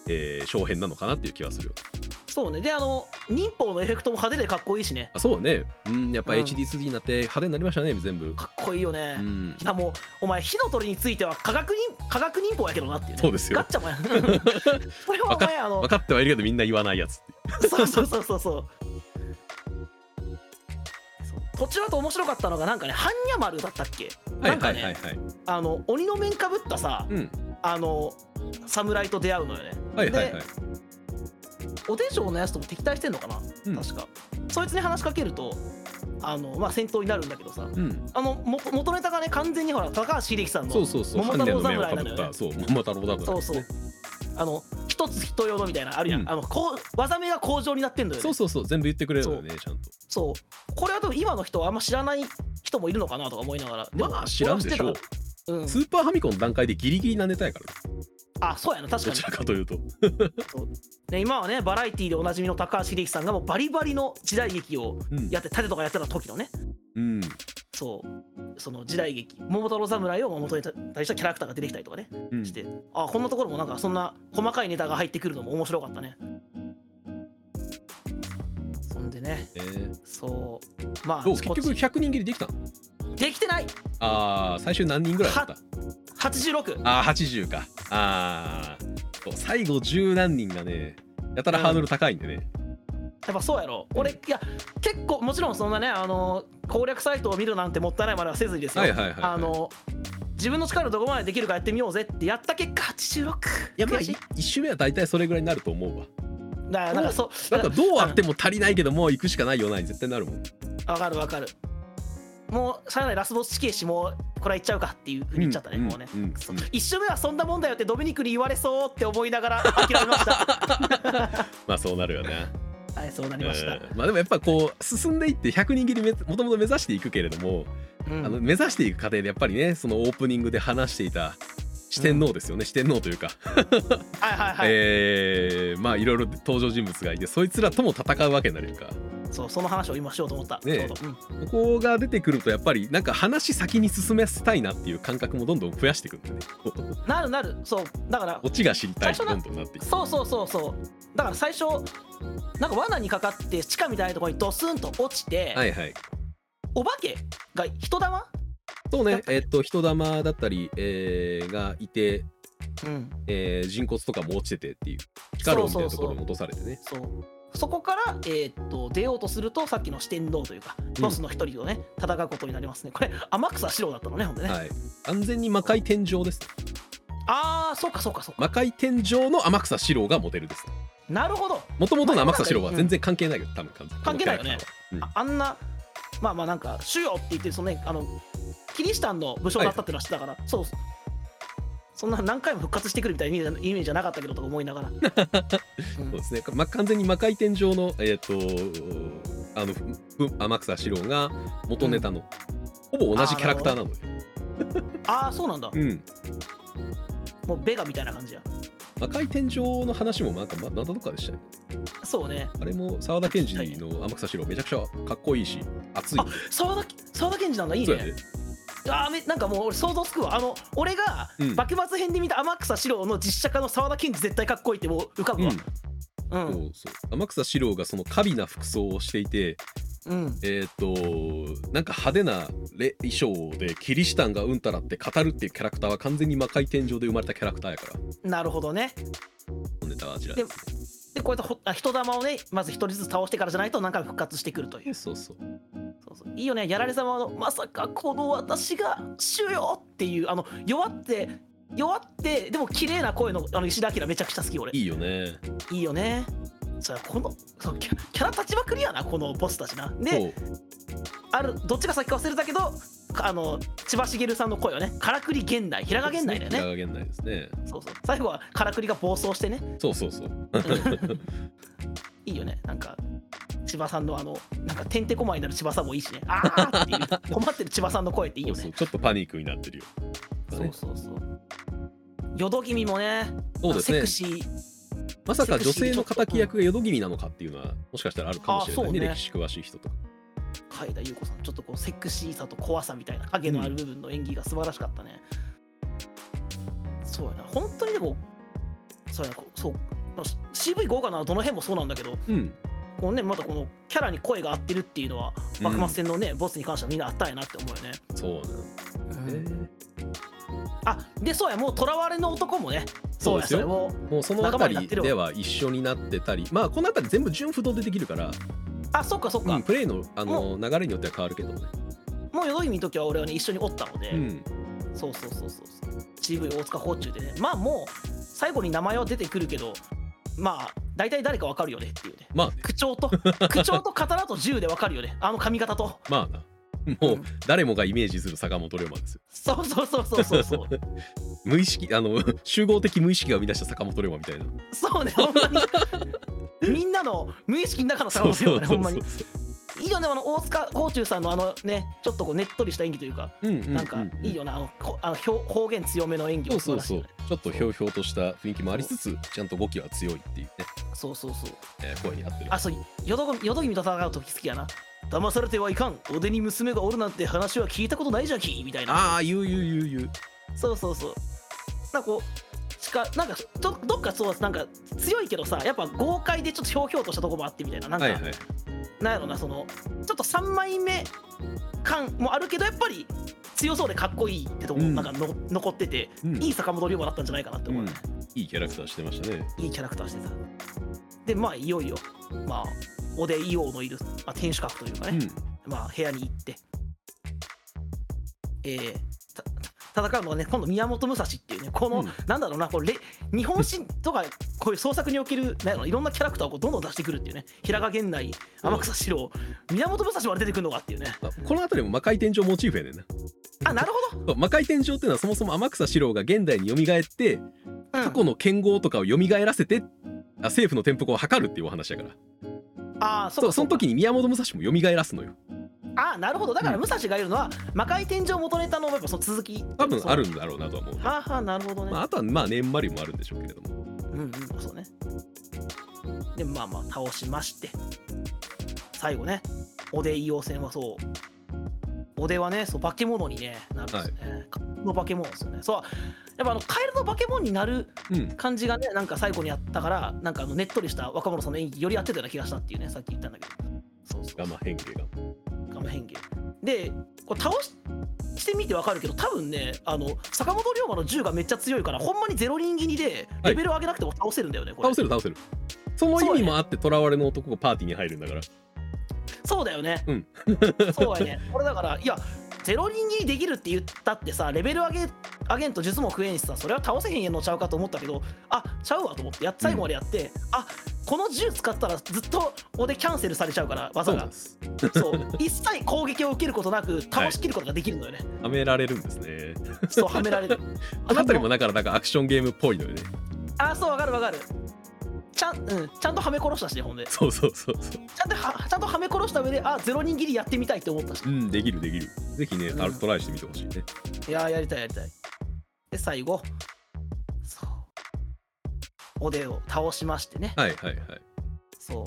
Speaker 1: えー小編なのかなっていう気はするよ。
Speaker 2: そうね。であの忍法のエフェクトも派手でかっこいいしね。
Speaker 1: あそうね。うんやっぱ
Speaker 2: うん。
Speaker 1: HD3 になって派手になりましたね全部。
Speaker 2: かっこいいよね、
Speaker 1: うん。
Speaker 2: いやもうお前火の鳥については科学忍科学忍法やけどなっていう、ね、
Speaker 1: そうですよ。
Speaker 2: ガッチャマン。[laughs] やこれはお前あの
Speaker 1: 分かってはいるけどみんな言わないやつ
Speaker 2: そうそうそうそうそう途中だと面白かったのがなんかね般若丸だったっけ？
Speaker 1: はい
Speaker 2: なんかね
Speaker 1: はいはいはい。
Speaker 2: あの鬼の面かぶったさ
Speaker 1: うん。
Speaker 2: あの侍と出会うのよね。
Speaker 1: はいはいはい。
Speaker 2: おでん城のやつとも敵対してんのかな、
Speaker 1: うん。
Speaker 2: 確か。そいつに話しかけるとあのまあ戦闘になるんだけどさ
Speaker 1: うん。
Speaker 2: あのも元ネタがね完全にほら高橋英樹さんの
Speaker 1: そうそうそう。
Speaker 2: 桃太郎侍なのよね。
Speaker 1: 般若の目をかぶったそう桃太郎侍
Speaker 2: そうそうあの一つ人用のみたいなあるやん、
Speaker 1: うん。
Speaker 2: あのこう技名が工場になってんだよね。
Speaker 1: そうそうそう全部言ってくれるのよねちゃんと。
Speaker 2: そう。これは多分今の人はあんま知らない人もいるのかなとか思いながら。
Speaker 1: まあ知らんでしょう。
Speaker 2: うん。
Speaker 1: スーパーファミコンの段階でギリギリなネタやから。ね
Speaker 2: あそうやな確か
Speaker 1: どち
Speaker 2: に
Speaker 1: らかというと。
Speaker 2: で今はねバラエティーでおなじみの高橋英樹さんがもうバリバリの時代劇を
Speaker 1: うん。
Speaker 2: やって盾とかやってた時のね。
Speaker 1: うん。
Speaker 2: そうその時代劇桃太郎侍を元に対したキャラクターが出てきたりとかね
Speaker 1: うん。
Speaker 2: してあこんなところもなんかそんな細かいネタが入ってくるのも面白かったね。そんでね
Speaker 1: えー。
Speaker 2: そう。まあ
Speaker 1: 結局
Speaker 2: こっち。
Speaker 1: 100人切りできたの？
Speaker 2: できてない。
Speaker 1: あー最終何人ぐらいだった
Speaker 2: ？86
Speaker 1: あー80か。あー。そう最後十何人がねやたらハードル高いんでね、
Speaker 2: やっぱそうやろ。俺いや結構もちろんそんなねあの攻略サイトを見るなんてもったいないまではせずにですよ、
Speaker 1: はいはいはいはい。
Speaker 2: あの自分の力どこまでできるかやってみようぜってやった結果86
Speaker 1: いやまあ
Speaker 2: 悔しい
Speaker 1: 1周目は大体それぐらいになると思うわ。
Speaker 2: だからなんかそう
Speaker 1: なんかどうあっても足りないけどもう行くしかないようなに絶対なるもん。
Speaker 2: わかるわかる。もうしゃあないラスボス死刑しもうこれは言っちゃうかっていうふうに言っちゃったね、
Speaker 1: うん
Speaker 2: もうね、
Speaker 1: うん。うん
Speaker 2: 一周目はそんなもんだよってドミニクに言われそうって思いながら諦めました。[laughs]
Speaker 1: まあそうなるよね
Speaker 2: はいそうなりました、
Speaker 1: うんまあでもやっぱこう進んでいって100人切りめもともと目指していくけれども、
Speaker 2: うん。
Speaker 1: あの目指していく過程でやっぱりねそのオープニングで話していた四天王ですよね、四天王というか、
Speaker 2: はいはいはい、[laughs]
Speaker 1: えーまあいろいろ登場人物がいてそいつらとも戦うわけになるやんか。
Speaker 2: そうその話を今しようと思った、
Speaker 1: ね
Speaker 2: うん。
Speaker 1: ここが出てくるとやっぱりなんか話先に進めたいなっていう感覚もどんどん増やしていくんでね。
Speaker 2: なるなる。そうだから。
Speaker 1: オチが知りたいどんどんなっていく。
Speaker 2: そうそうそうそうだから最初なんか罠にかかって地下みたいなところにドスンと落ちて、
Speaker 1: はいはい。
Speaker 2: お化けが人玉？
Speaker 1: そうね。えっと人玉だったり、えーがいて
Speaker 2: うん。
Speaker 1: えー人骨とかも落ちててっていう地下牢みたいなところに落とされてね。
Speaker 2: そうそこから、えーっと出ようとするとさっきの四天王というかボスの一人とね、戦うことになりますね。これ天草四郎だったのねほんでね、
Speaker 1: はい。完全に魔界天井です
Speaker 2: ああそうかそうかそうか。
Speaker 1: 魔界天井の天草四郎がモデルです
Speaker 2: なるほど。
Speaker 1: もともとの天草四郎は全然関係ないよ多分
Speaker 2: 関係ないよね。
Speaker 1: このキャラクターは
Speaker 2: ああんなまあまあなんか主よって言ってそのねあのキリシタンの武将だったってのは知ってたから、そうそんな何回も復活してくるみたいなイメージじゃなかったけどとか思いながら、[laughs] うん。
Speaker 1: そうですね、ま、完全に魔界天井のえっ、とあのふ天草四郎が元ネタの、ほぼ同じキャラクターなのよ。
Speaker 2: ああそうなんだ。
Speaker 1: うん
Speaker 2: もうベガみたいな感じや
Speaker 1: 魔界天井の話もなんかままだどっかでしたね。
Speaker 2: そうね。
Speaker 1: あれも沢田研二の天草四郎めちゃくちゃかっこいいし熱い。
Speaker 2: あ澤田澤田研二なんだ。いいね。
Speaker 1: ね
Speaker 2: あーめなんかもう俺想像つくわ。あの俺が
Speaker 1: うん。
Speaker 2: 幕末編で見た天草四郎の実写化の澤田研二絶対かっこいいってもう浮かぶわ。
Speaker 1: うん。
Speaker 2: うん。
Speaker 1: そうそう。天草四郎がその華美な服装をしていて
Speaker 2: うん。
Speaker 1: えっ、となんか派手なレ衣装でキリシタンがうんたらって語るっていうキャラクターは完全に魔界天井で生まれたキャラクターやから。
Speaker 2: なるほどね。
Speaker 1: ネタはあちら
Speaker 2: で
Speaker 1: です
Speaker 2: でこうやってほあ人玉をねまず一人ずつ倒してからじゃないと何回も復活してくるという
Speaker 1: そうそう。
Speaker 2: そうそう。いいよね。やられ様のまさかこの私が主よっていうあの弱って弱ってでも綺麗な声のあの石田明めちゃくちゃ好き俺。
Speaker 1: いいよね。
Speaker 2: いいよねそれこのそうキャキャラ立ちまくりやなこのボスたちな。であるどっちか先か忘れたけどあの千葉茂さんの声はねからくり源内平賀源内だよね。
Speaker 1: 平賀源内ですね。
Speaker 2: そうそう。最後はからくりが暴走してね。
Speaker 1: そうそうそう。[laughs]
Speaker 2: いいよね。なんか千葉さんのあのなんかてんてこまいになる千葉さんもいいしね。あーっていう [laughs] 困ってる千葉さんの声っていいよね。
Speaker 1: ちょっとパニックになってるよ。
Speaker 2: そうそうそう。淀君もね
Speaker 1: そうですね。
Speaker 2: セクシー
Speaker 1: まさか女性の敵役が淀君なのかっていうのはもしかしたらあるかもしれないね
Speaker 2: ね。
Speaker 1: 歴史詳しい人とか。
Speaker 2: 海田優子さんちょっとこうセクシーさと怖さみたいな影のある部分の演技が素晴らしかったね、そうやな。本当にでもそうやな。こそう。CV 豪華などの辺もそうなんだけど
Speaker 1: うん。
Speaker 2: このねまたこのキャラに声が合ってるっていうのは
Speaker 1: うん。
Speaker 2: 幕末戦のね、ボスに関してはみんなあったんやなって思うよね、
Speaker 1: そうなんですね
Speaker 2: あでそうやもう囚われの男もね。
Speaker 1: そうですよ。
Speaker 2: も。
Speaker 1: もうそのあ
Speaker 2: 仲間
Speaker 1: たりでは一緒になってたり。まあこのあたり全部順不動でできるから、
Speaker 2: あそっかそっか、
Speaker 1: うん、プレイのあの流れによっては変わるけどもね。
Speaker 2: もう淀君の時は俺はね一緒におったので、
Speaker 1: うん。
Speaker 2: そうそうそうそうそう。CV 大塚宝中でね。まあもう最後に名前は出てくるけどまあ大体誰かわかるよねっていうね。
Speaker 1: まあね。
Speaker 2: 口調と口調と刀と銃でわかるよね。あの髪型と。[laughs]
Speaker 1: まあなもう誰もがイメージする坂本龍馬ですよ。
Speaker 2: そうそうそうそうそうそう。[laughs]
Speaker 1: 無意識あの集合的無意識が生み出した坂本龍馬みたいな。
Speaker 2: そうねほんまに。みんなの無意識の中の坂本龍馬ねほんまに。いいよねあの大塚宝中さんのあのねちょっとこうねっとりした演技というか
Speaker 1: うんうんうん
Speaker 2: なんかいいよなあのこあの表方言強めの演技
Speaker 1: そうそうそう。ちょっとひょうひょうとした雰囲気もありつつちゃんと語気は強いっていうね、
Speaker 2: そうそうそう。
Speaker 1: えー声に合ってる。
Speaker 2: あそう淀君淀君と戦う時好きやな騙されてはいかん。腕に娘がおるなんて話は聞いたことないじゃきみたいな。
Speaker 1: ああ言う言う言う言う。
Speaker 2: そうそうそう。なんかこうしかなんかどどっかそうなんか強いけどさやっぱ豪快でちょっとひょうひょうとしたとこもあってみたいな。なんか、
Speaker 1: はいはい。
Speaker 2: なんやろなそのちょっと3枚目感もあるけどやっぱり強そうでかっこいいってとこも
Speaker 1: うん。
Speaker 2: なんかの、残ってて、
Speaker 1: うん。
Speaker 2: いい坂本龍馬だったんじゃないかなって思う、
Speaker 1: うん。いいキャラクターしてましたね。
Speaker 2: いいキャラクターしてた。でまあいよいよ。まあおで伊王のいる、まあ、天守閣というかね、まあ部屋に行って。えーた戦うのがね今度宮本武蔵っていうねこの、
Speaker 1: うん。
Speaker 2: なんだろうなこれレ日本史とかこういう創作におけるなんいろんなキャラクターをこうどんどん出してくるっていうね平賀源内天草四郎宮本武蔵まで出てくるのかっていうね。
Speaker 1: あこの辺りも魔界天井モチーフやねんな。
Speaker 2: あなるほど、
Speaker 1: 魔界天井っていうのはそもそも天草四郎が現代に蘇って
Speaker 2: うん。
Speaker 1: 過去の剣豪とかを蘇らせてあ政府の転覆を図るっていうお話やから
Speaker 2: あーそ
Speaker 1: ううその時に宮本武蔵も蘇らすのよ。
Speaker 2: あーなるほど。だから
Speaker 1: うん。
Speaker 2: 武蔵がいるのは魔界天井元ネタのやっぱその続き。
Speaker 1: 多分ある
Speaker 2: そ
Speaker 1: んだろうなとは思う。
Speaker 2: のはあはあなるほどね、
Speaker 1: まあ、あとはまあ年マリもあるんでしょうけれども。
Speaker 2: うんうんそうね。でまあまあ倒しまして。最後ねおで硫黄戦はそうおではねそう化け物に、ね、なるんですね、カエルの化け物ですよね。そうやっぱあのカエルの化け物になる
Speaker 1: うん
Speaker 2: 感じがねなんか最後にあったからなんかあのねっとりした若者さんの演技より合ってたような気がしたっていうねさっき言ったんだけど。そうそう。
Speaker 1: ガマ変化が。
Speaker 2: ガム変形。でこう倒ししてみてわかるけど多分ねあの坂本龍馬の銃がめっちゃ強いからほんまにゼロ人斬りでレベル上げなくても倒せるんだよね、これ。
Speaker 1: 倒せる倒せる。その意味もあって囚われの男がパーティーに入るんだから
Speaker 2: そうだよね。
Speaker 1: うん
Speaker 2: そうやね。これだから、いや、ゼロ人斬りできるって言ったってさ、レベル上げ、上げんと術も食えんしさ、それは倒せへんのちゃうかと思ったけど、あちゃうわと思って、やっ最後までやって、あこの銃使ったらずっと俺キャンセルされちゃうから、技が
Speaker 1: そう
Speaker 2: 一切攻撃を受けることなく、倒しきることができるのよね。
Speaker 1: はめられるんですね
Speaker 2: そう、はめられる。[laughs]
Speaker 1: あの辺りもだからなんかアクションゲームっぽいのよね
Speaker 2: あ、そう、わかるわかる。ちゃん、うん、ちゃんとはめ殺したしね、ほんで。
Speaker 1: そうそうそうそう。
Speaker 2: ちゃんとは、ちゃんとはめ殺した上で、あ、ゼロ人斬りやってみたいって思ったし。
Speaker 1: うんできるできる。ぜひね
Speaker 2: うん。
Speaker 1: あトライしてみてほしいね。
Speaker 2: いやーやりたいやりたい。で最後。そう。おでを倒しましてね。
Speaker 1: はいはいはい。
Speaker 2: そう。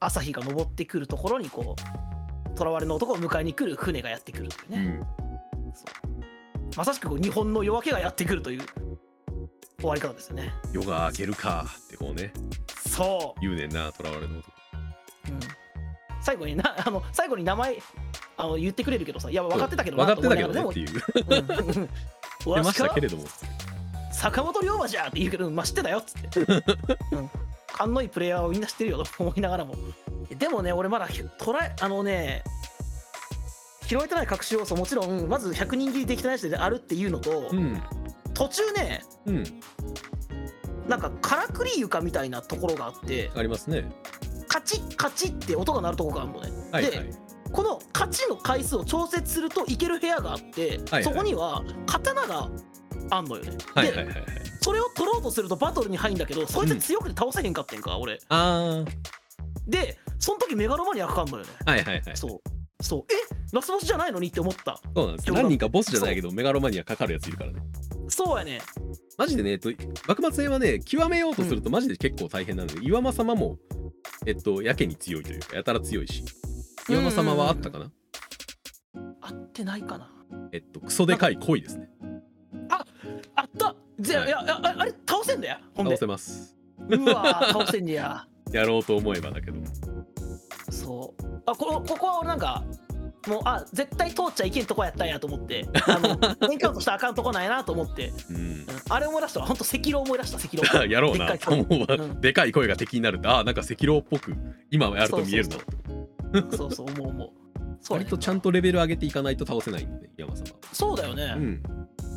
Speaker 2: 朝日が昇ってくるところにこう囚われの男を迎えに来る船がやってくるというね、
Speaker 1: うん。
Speaker 2: そう。まさしくこう日本の夜明けがやってくるという終わり方ですよね。
Speaker 1: 夜が明けるかってこうね。
Speaker 2: そ
Speaker 1: 言う。ねんな囚われの男。
Speaker 2: う、うん、最後にな [laughs] あの最後に名前あの言ってくれるけどさいや分かってたけど
Speaker 1: 分
Speaker 2: な
Speaker 1: かってたけどねっていう。出ま
Speaker 2: わし
Speaker 1: たけれども。
Speaker 2: 坂本龍馬じゃって言うけど、まあ、知ってたよっつって、[laughs] うん、勘のいいプレイヤーをみんな知ってるよと思いながらも。でもね俺まだひトライあのね拾えてない隠し要素もちろんまず100人切りできてない人であるっていうのと、
Speaker 1: うん
Speaker 2: 途中ね
Speaker 1: うん。
Speaker 2: なんかからくり床みたいなところがあって
Speaker 1: ありますね。
Speaker 2: カチッカチッって音が鳴るところがあるのね、で
Speaker 1: はいはい。
Speaker 2: このカチの回数を調節するといける部屋があって、
Speaker 1: はい
Speaker 2: そこには刀があんのよね、で
Speaker 1: はいはいはいはい。
Speaker 2: それを取ろうとするとバトルに入るんだけどそいつ強くて倒せへんかってんか、俺。
Speaker 1: あ
Speaker 2: でその時メガロマニアかかんのよね。
Speaker 1: あはいはいはい。
Speaker 2: そう。そう。えラスボスじゃないのにって思った。
Speaker 1: そうなんです何人かボスじゃないけどメガロマニアかかるやついるからね
Speaker 2: そうやね。
Speaker 1: マジでね、えっと、幕末編はね極めようとするとマジで結構大変なので、岩間様もえっとやけに強いというかやたら強いし。岩間様はあったかな？
Speaker 2: 合ってないかな。
Speaker 1: えっとクソでかい鯉ですね。
Speaker 2: あった。ぜ、
Speaker 1: はい。
Speaker 2: い、やああれ倒せんだよ
Speaker 1: 倒せます。
Speaker 2: うわー倒せんねや。[laughs]
Speaker 1: やろうと思えばだけど。
Speaker 2: そう。あこここは俺なんかもうあ絶対通っちゃいけんとこやったんやと思って。[laughs] あのエンカウントしたらあかんとこなんやなと思って、
Speaker 1: うん。
Speaker 2: うん。あれ思い出したわ。ほんと赤狼思い出した赤狼 [laughs]
Speaker 1: やろうな。
Speaker 2: でっかい
Speaker 1: もう、
Speaker 2: うん。
Speaker 1: でかい声が敵になるってあなんか赤狼っぽく今やると見えるな
Speaker 2: そうそう思う思う。[laughs] そうやね
Speaker 1: 割とちゃんとレベル上げていかないと倒せないんでね岩間様
Speaker 2: そうだよね、
Speaker 1: うん。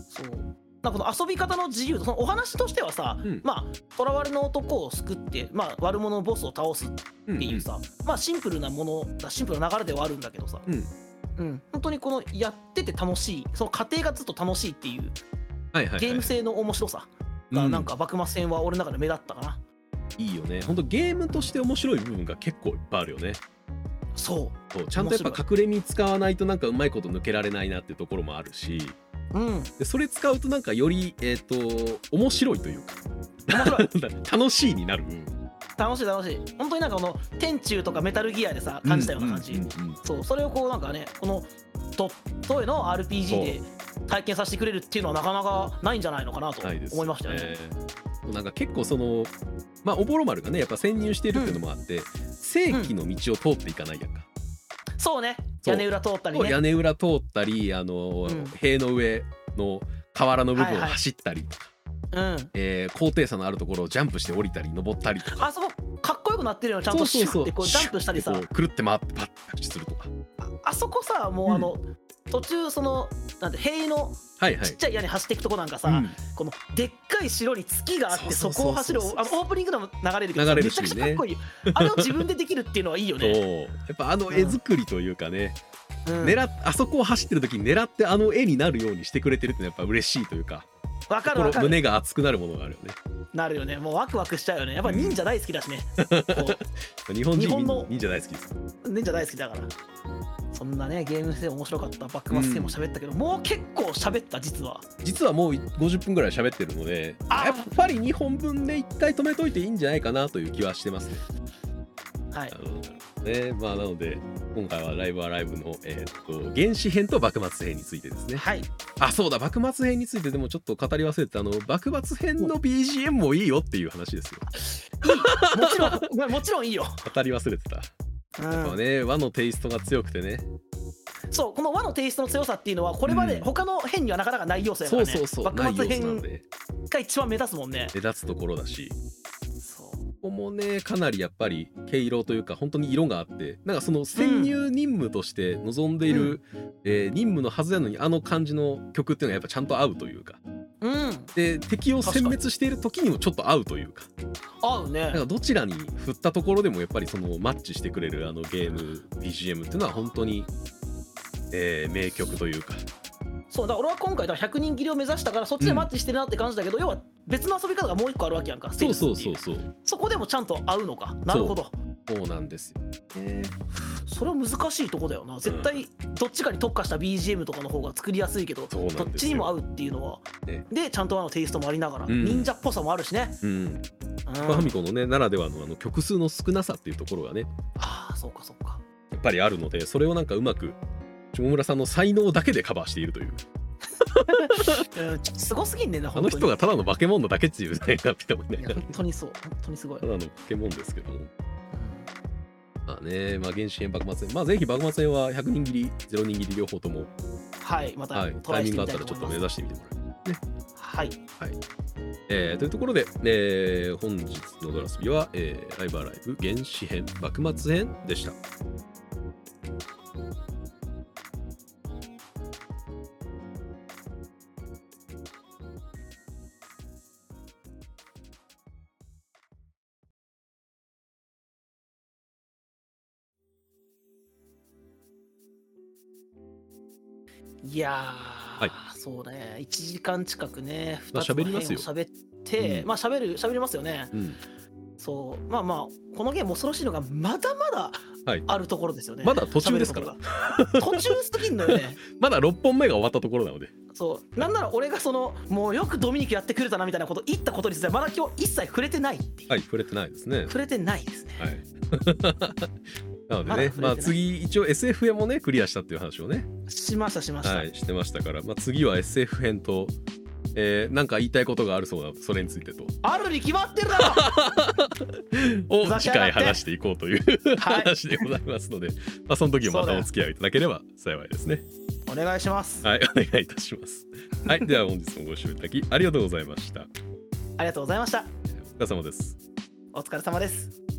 Speaker 2: そうなんかこの遊び方の自由そのお話としてはさ、
Speaker 1: うん。
Speaker 2: まあ囚われの男を救って、まあ、悪者のボスを倒すっていうさ、まあシンプルなものだシンプルな流れではあるんだけどさ、
Speaker 1: うん。
Speaker 2: うん、本当にこのやってて楽しいその過程がずっと楽しいっていう
Speaker 1: はいはい、はい、
Speaker 2: ゲーム性の面白さがなんか幕末戦は俺の中で目立ったかな、
Speaker 1: いいよね。ほんとゲームとして面白い部分が結構いっぱいあるよね。
Speaker 2: そう。
Speaker 1: そうちゃんとやっぱ隠れ身使わないとなんかうまいこと抜けられないなっていうところもあるし
Speaker 2: うん。
Speaker 1: でそれ使うとなんかよりえっ、と面白いというか。[laughs] 楽しいになる。
Speaker 2: 楽しい楽しい。本当になんかこの天中とかメタルギアでさ感じたような感じ、
Speaker 1: んんうん
Speaker 2: そう。それをこうなんかねこのトトイの RPG で体験させてくれるっていうのはなかなかないんじゃないのかなと思いましたよね。
Speaker 1: ねなんか結構そのまあおぼろ丸がねやっぱ潜入しているっていうのもあって、正規の道を通っていかないやんか、
Speaker 2: そうね。屋根裏通ったりね。
Speaker 1: 屋根裏通ったりあの、
Speaker 2: うん。
Speaker 1: 塀の上の瓦の部分を
Speaker 2: はいはい。
Speaker 1: 走ったり。とか、
Speaker 2: うん、
Speaker 1: えー高低差のあるところをジャンプして降りたり登ったりとか。
Speaker 2: あそこかっこよくなってるよちゃんとシュッてこうジャンプしたりさ。
Speaker 1: くるって回ってパッて着地するとか
Speaker 2: ああそこさもうあの、途中そのなんて塀の
Speaker 1: はいはい。
Speaker 2: ちっちゃい屋根走っていくとこなんかさ、
Speaker 1: うん。
Speaker 2: このでっかい城に月があって
Speaker 1: そ
Speaker 2: こを走るあのオープニングでも流れるけどさ
Speaker 1: 流れる
Speaker 2: めちゃくちゃかっこいい。よあれを自分でできるっていうのはいいよね。[laughs]
Speaker 1: やっぱあの絵作りというかね、
Speaker 2: うん。
Speaker 1: 狙っあそこを走ってる時に狙ってあの絵になるようにしてくれてるってやっぱ嬉しいというか
Speaker 2: わかるわかる。
Speaker 1: 心胸が熱くなるものがあるよね。
Speaker 2: なるよね。もうワクワクしちゃうよね。やっぱ忍者大好きだしね、[laughs] こ
Speaker 1: 日本人
Speaker 2: 日本の
Speaker 1: 忍者大好きです。
Speaker 2: う忍者大好きだから。そんなねゲーム性面白かった。幕末戦も喋ったけど、もう結構喋った実は。
Speaker 1: 実はもう50分ぐらい喋ってるので
Speaker 2: あ。
Speaker 1: やっぱり2本分で1回止めといていいんじゃないかなという気はしてますね。
Speaker 2: はい。
Speaker 1: ね。まあ、なので今回はライブアライブの、えーっと原始編と幕末編についてですね。
Speaker 2: はい。
Speaker 1: あそうだ。幕末編についてでもちょっと語り忘れてたあの幕末編の BGM もいいよっていう話ですよ。
Speaker 2: もちろん [laughs] もちろんいいよ、
Speaker 1: 語り忘れてた。
Speaker 2: うん。
Speaker 1: やっぱね和のテイストが強くてね。
Speaker 2: そうこの和のテイストの強さっていうのはこれまで
Speaker 1: うん。
Speaker 2: 他の編にはなかなかない要素やからね。
Speaker 1: そうそうそう。ない
Speaker 2: 幕末編
Speaker 1: で
Speaker 2: が一番目立つもんね。
Speaker 1: 目立つところだし。
Speaker 2: そう
Speaker 1: ここもねかなりやっぱり毛色というか本当に色があってなんかその潜入任務として望んでいる、えー任務のはずなのにあの感じの曲っていうのがやっぱちゃんと合うというか。
Speaker 2: うん。
Speaker 1: で敵を殲滅している時にもちょっと合うというか。
Speaker 2: 合うね。
Speaker 1: なんかどちらに振ったところでもやっぱりそのマッチしてくれるあのゲーム BGM っていうのは本当に、えー名曲というか
Speaker 2: そうだから俺は今回だから100人切りを目指したからそっちでマッチしてるなって感じだけど、要は別の遊び方がもう一個あるわけやんか
Speaker 1: そうそうそうそう。
Speaker 2: そこでもちゃんと合うのか。なるほど。
Speaker 1: そうなんですよ、ね、
Speaker 2: それは難しいとこだよな。絶対どっちかに特化した BGM とかの方が作りやすいけど
Speaker 1: そうなん
Speaker 2: どっちにも合うっていうのは、
Speaker 1: ね。
Speaker 2: でちゃんとあのテイストもありながら、
Speaker 1: うん。
Speaker 2: 忍者っぽさもあるしね、
Speaker 1: うん。
Speaker 2: うん。
Speaker 1: ファミコンのねならではのあの曲数の少なさっていうところがね。
Speaker 2: ああそうかそうか。
Speaker 1: やっぱりあるのでそれをなんかうまく下村さんの才能だけでカバーしているという。[laughs]
Speaker 2: すごすぎんねんな
Speaker 1: あの人がただの化け物だけっていうねなって思いない
Speaker 2: 本当にそう。本当にすごい、
Speaker 1: ただの化け物ですけども。まあねまあ原始編幕末編まあぜひ幕末編は100人切り0人切り両方とも、
Speaker 2: はいまた
Speaker 1: はい、タイミングがあったらちょっと目指してみてもらう
Speaker 2: はい。
Speaker 1: えーというところで、えー本日のドラスビは、えーライブアライブ原始編幕末編でした
Speaker 2: そうね。1時間近くね
Speaker 1: まあ
Speaker 2: 2つの
Speaker 1: 喋りますよ。
Speaker 2: 編を喋って、
Speaker 1: うん。
Speaker 2: まあ喋る喋りますよね。
Speaker 1: うん。
Speaker 2: そう。まあまあこのゲーム恐ろしいのがまだまだ
Speaker 1: はい。
Speaker 2: あるところですよね、
Speaker 1: まだ途中ですから。
Speaker 2: 途中すぎんのよね。[laughs]
Speaker 1: まだ6本目が終わったところなので。
Speaker 2: そう。なんなら俺がそのもうよくドミニクやってくれたなみたいなこと言ったことについてはまだ今日一切触れてないっていう、
Speaker 1: はい触れてないですね。
Speaker 2: 触れてないですね。
Speaker 1: はいなのでねまあ次一応 SF 編もねクリアしたっていう話をね。
Speaker 2: しましたしました、
Speaker 1: はいしてましたから。まあ次は SF 編とえーなんか言いたいことがあるそうなそれについてと。
Speaker 2: あるに決まってるだろ！[laughs]
Speaker 1: を次回話していこうという
Speaker 2: はい。
Speaker 1: 話でございますので、まあ、その時はまたお付き合いいただければ幸いですね。
Speaker 2: お願いします。
Speaker 1: はい、お願いいたします。はい、では本日もご視聴いただきありがとうございました。
Speaker 2: ありがとうございました。
Speaker 1: お疲れ様です。
Speaker 2: お疲れ様です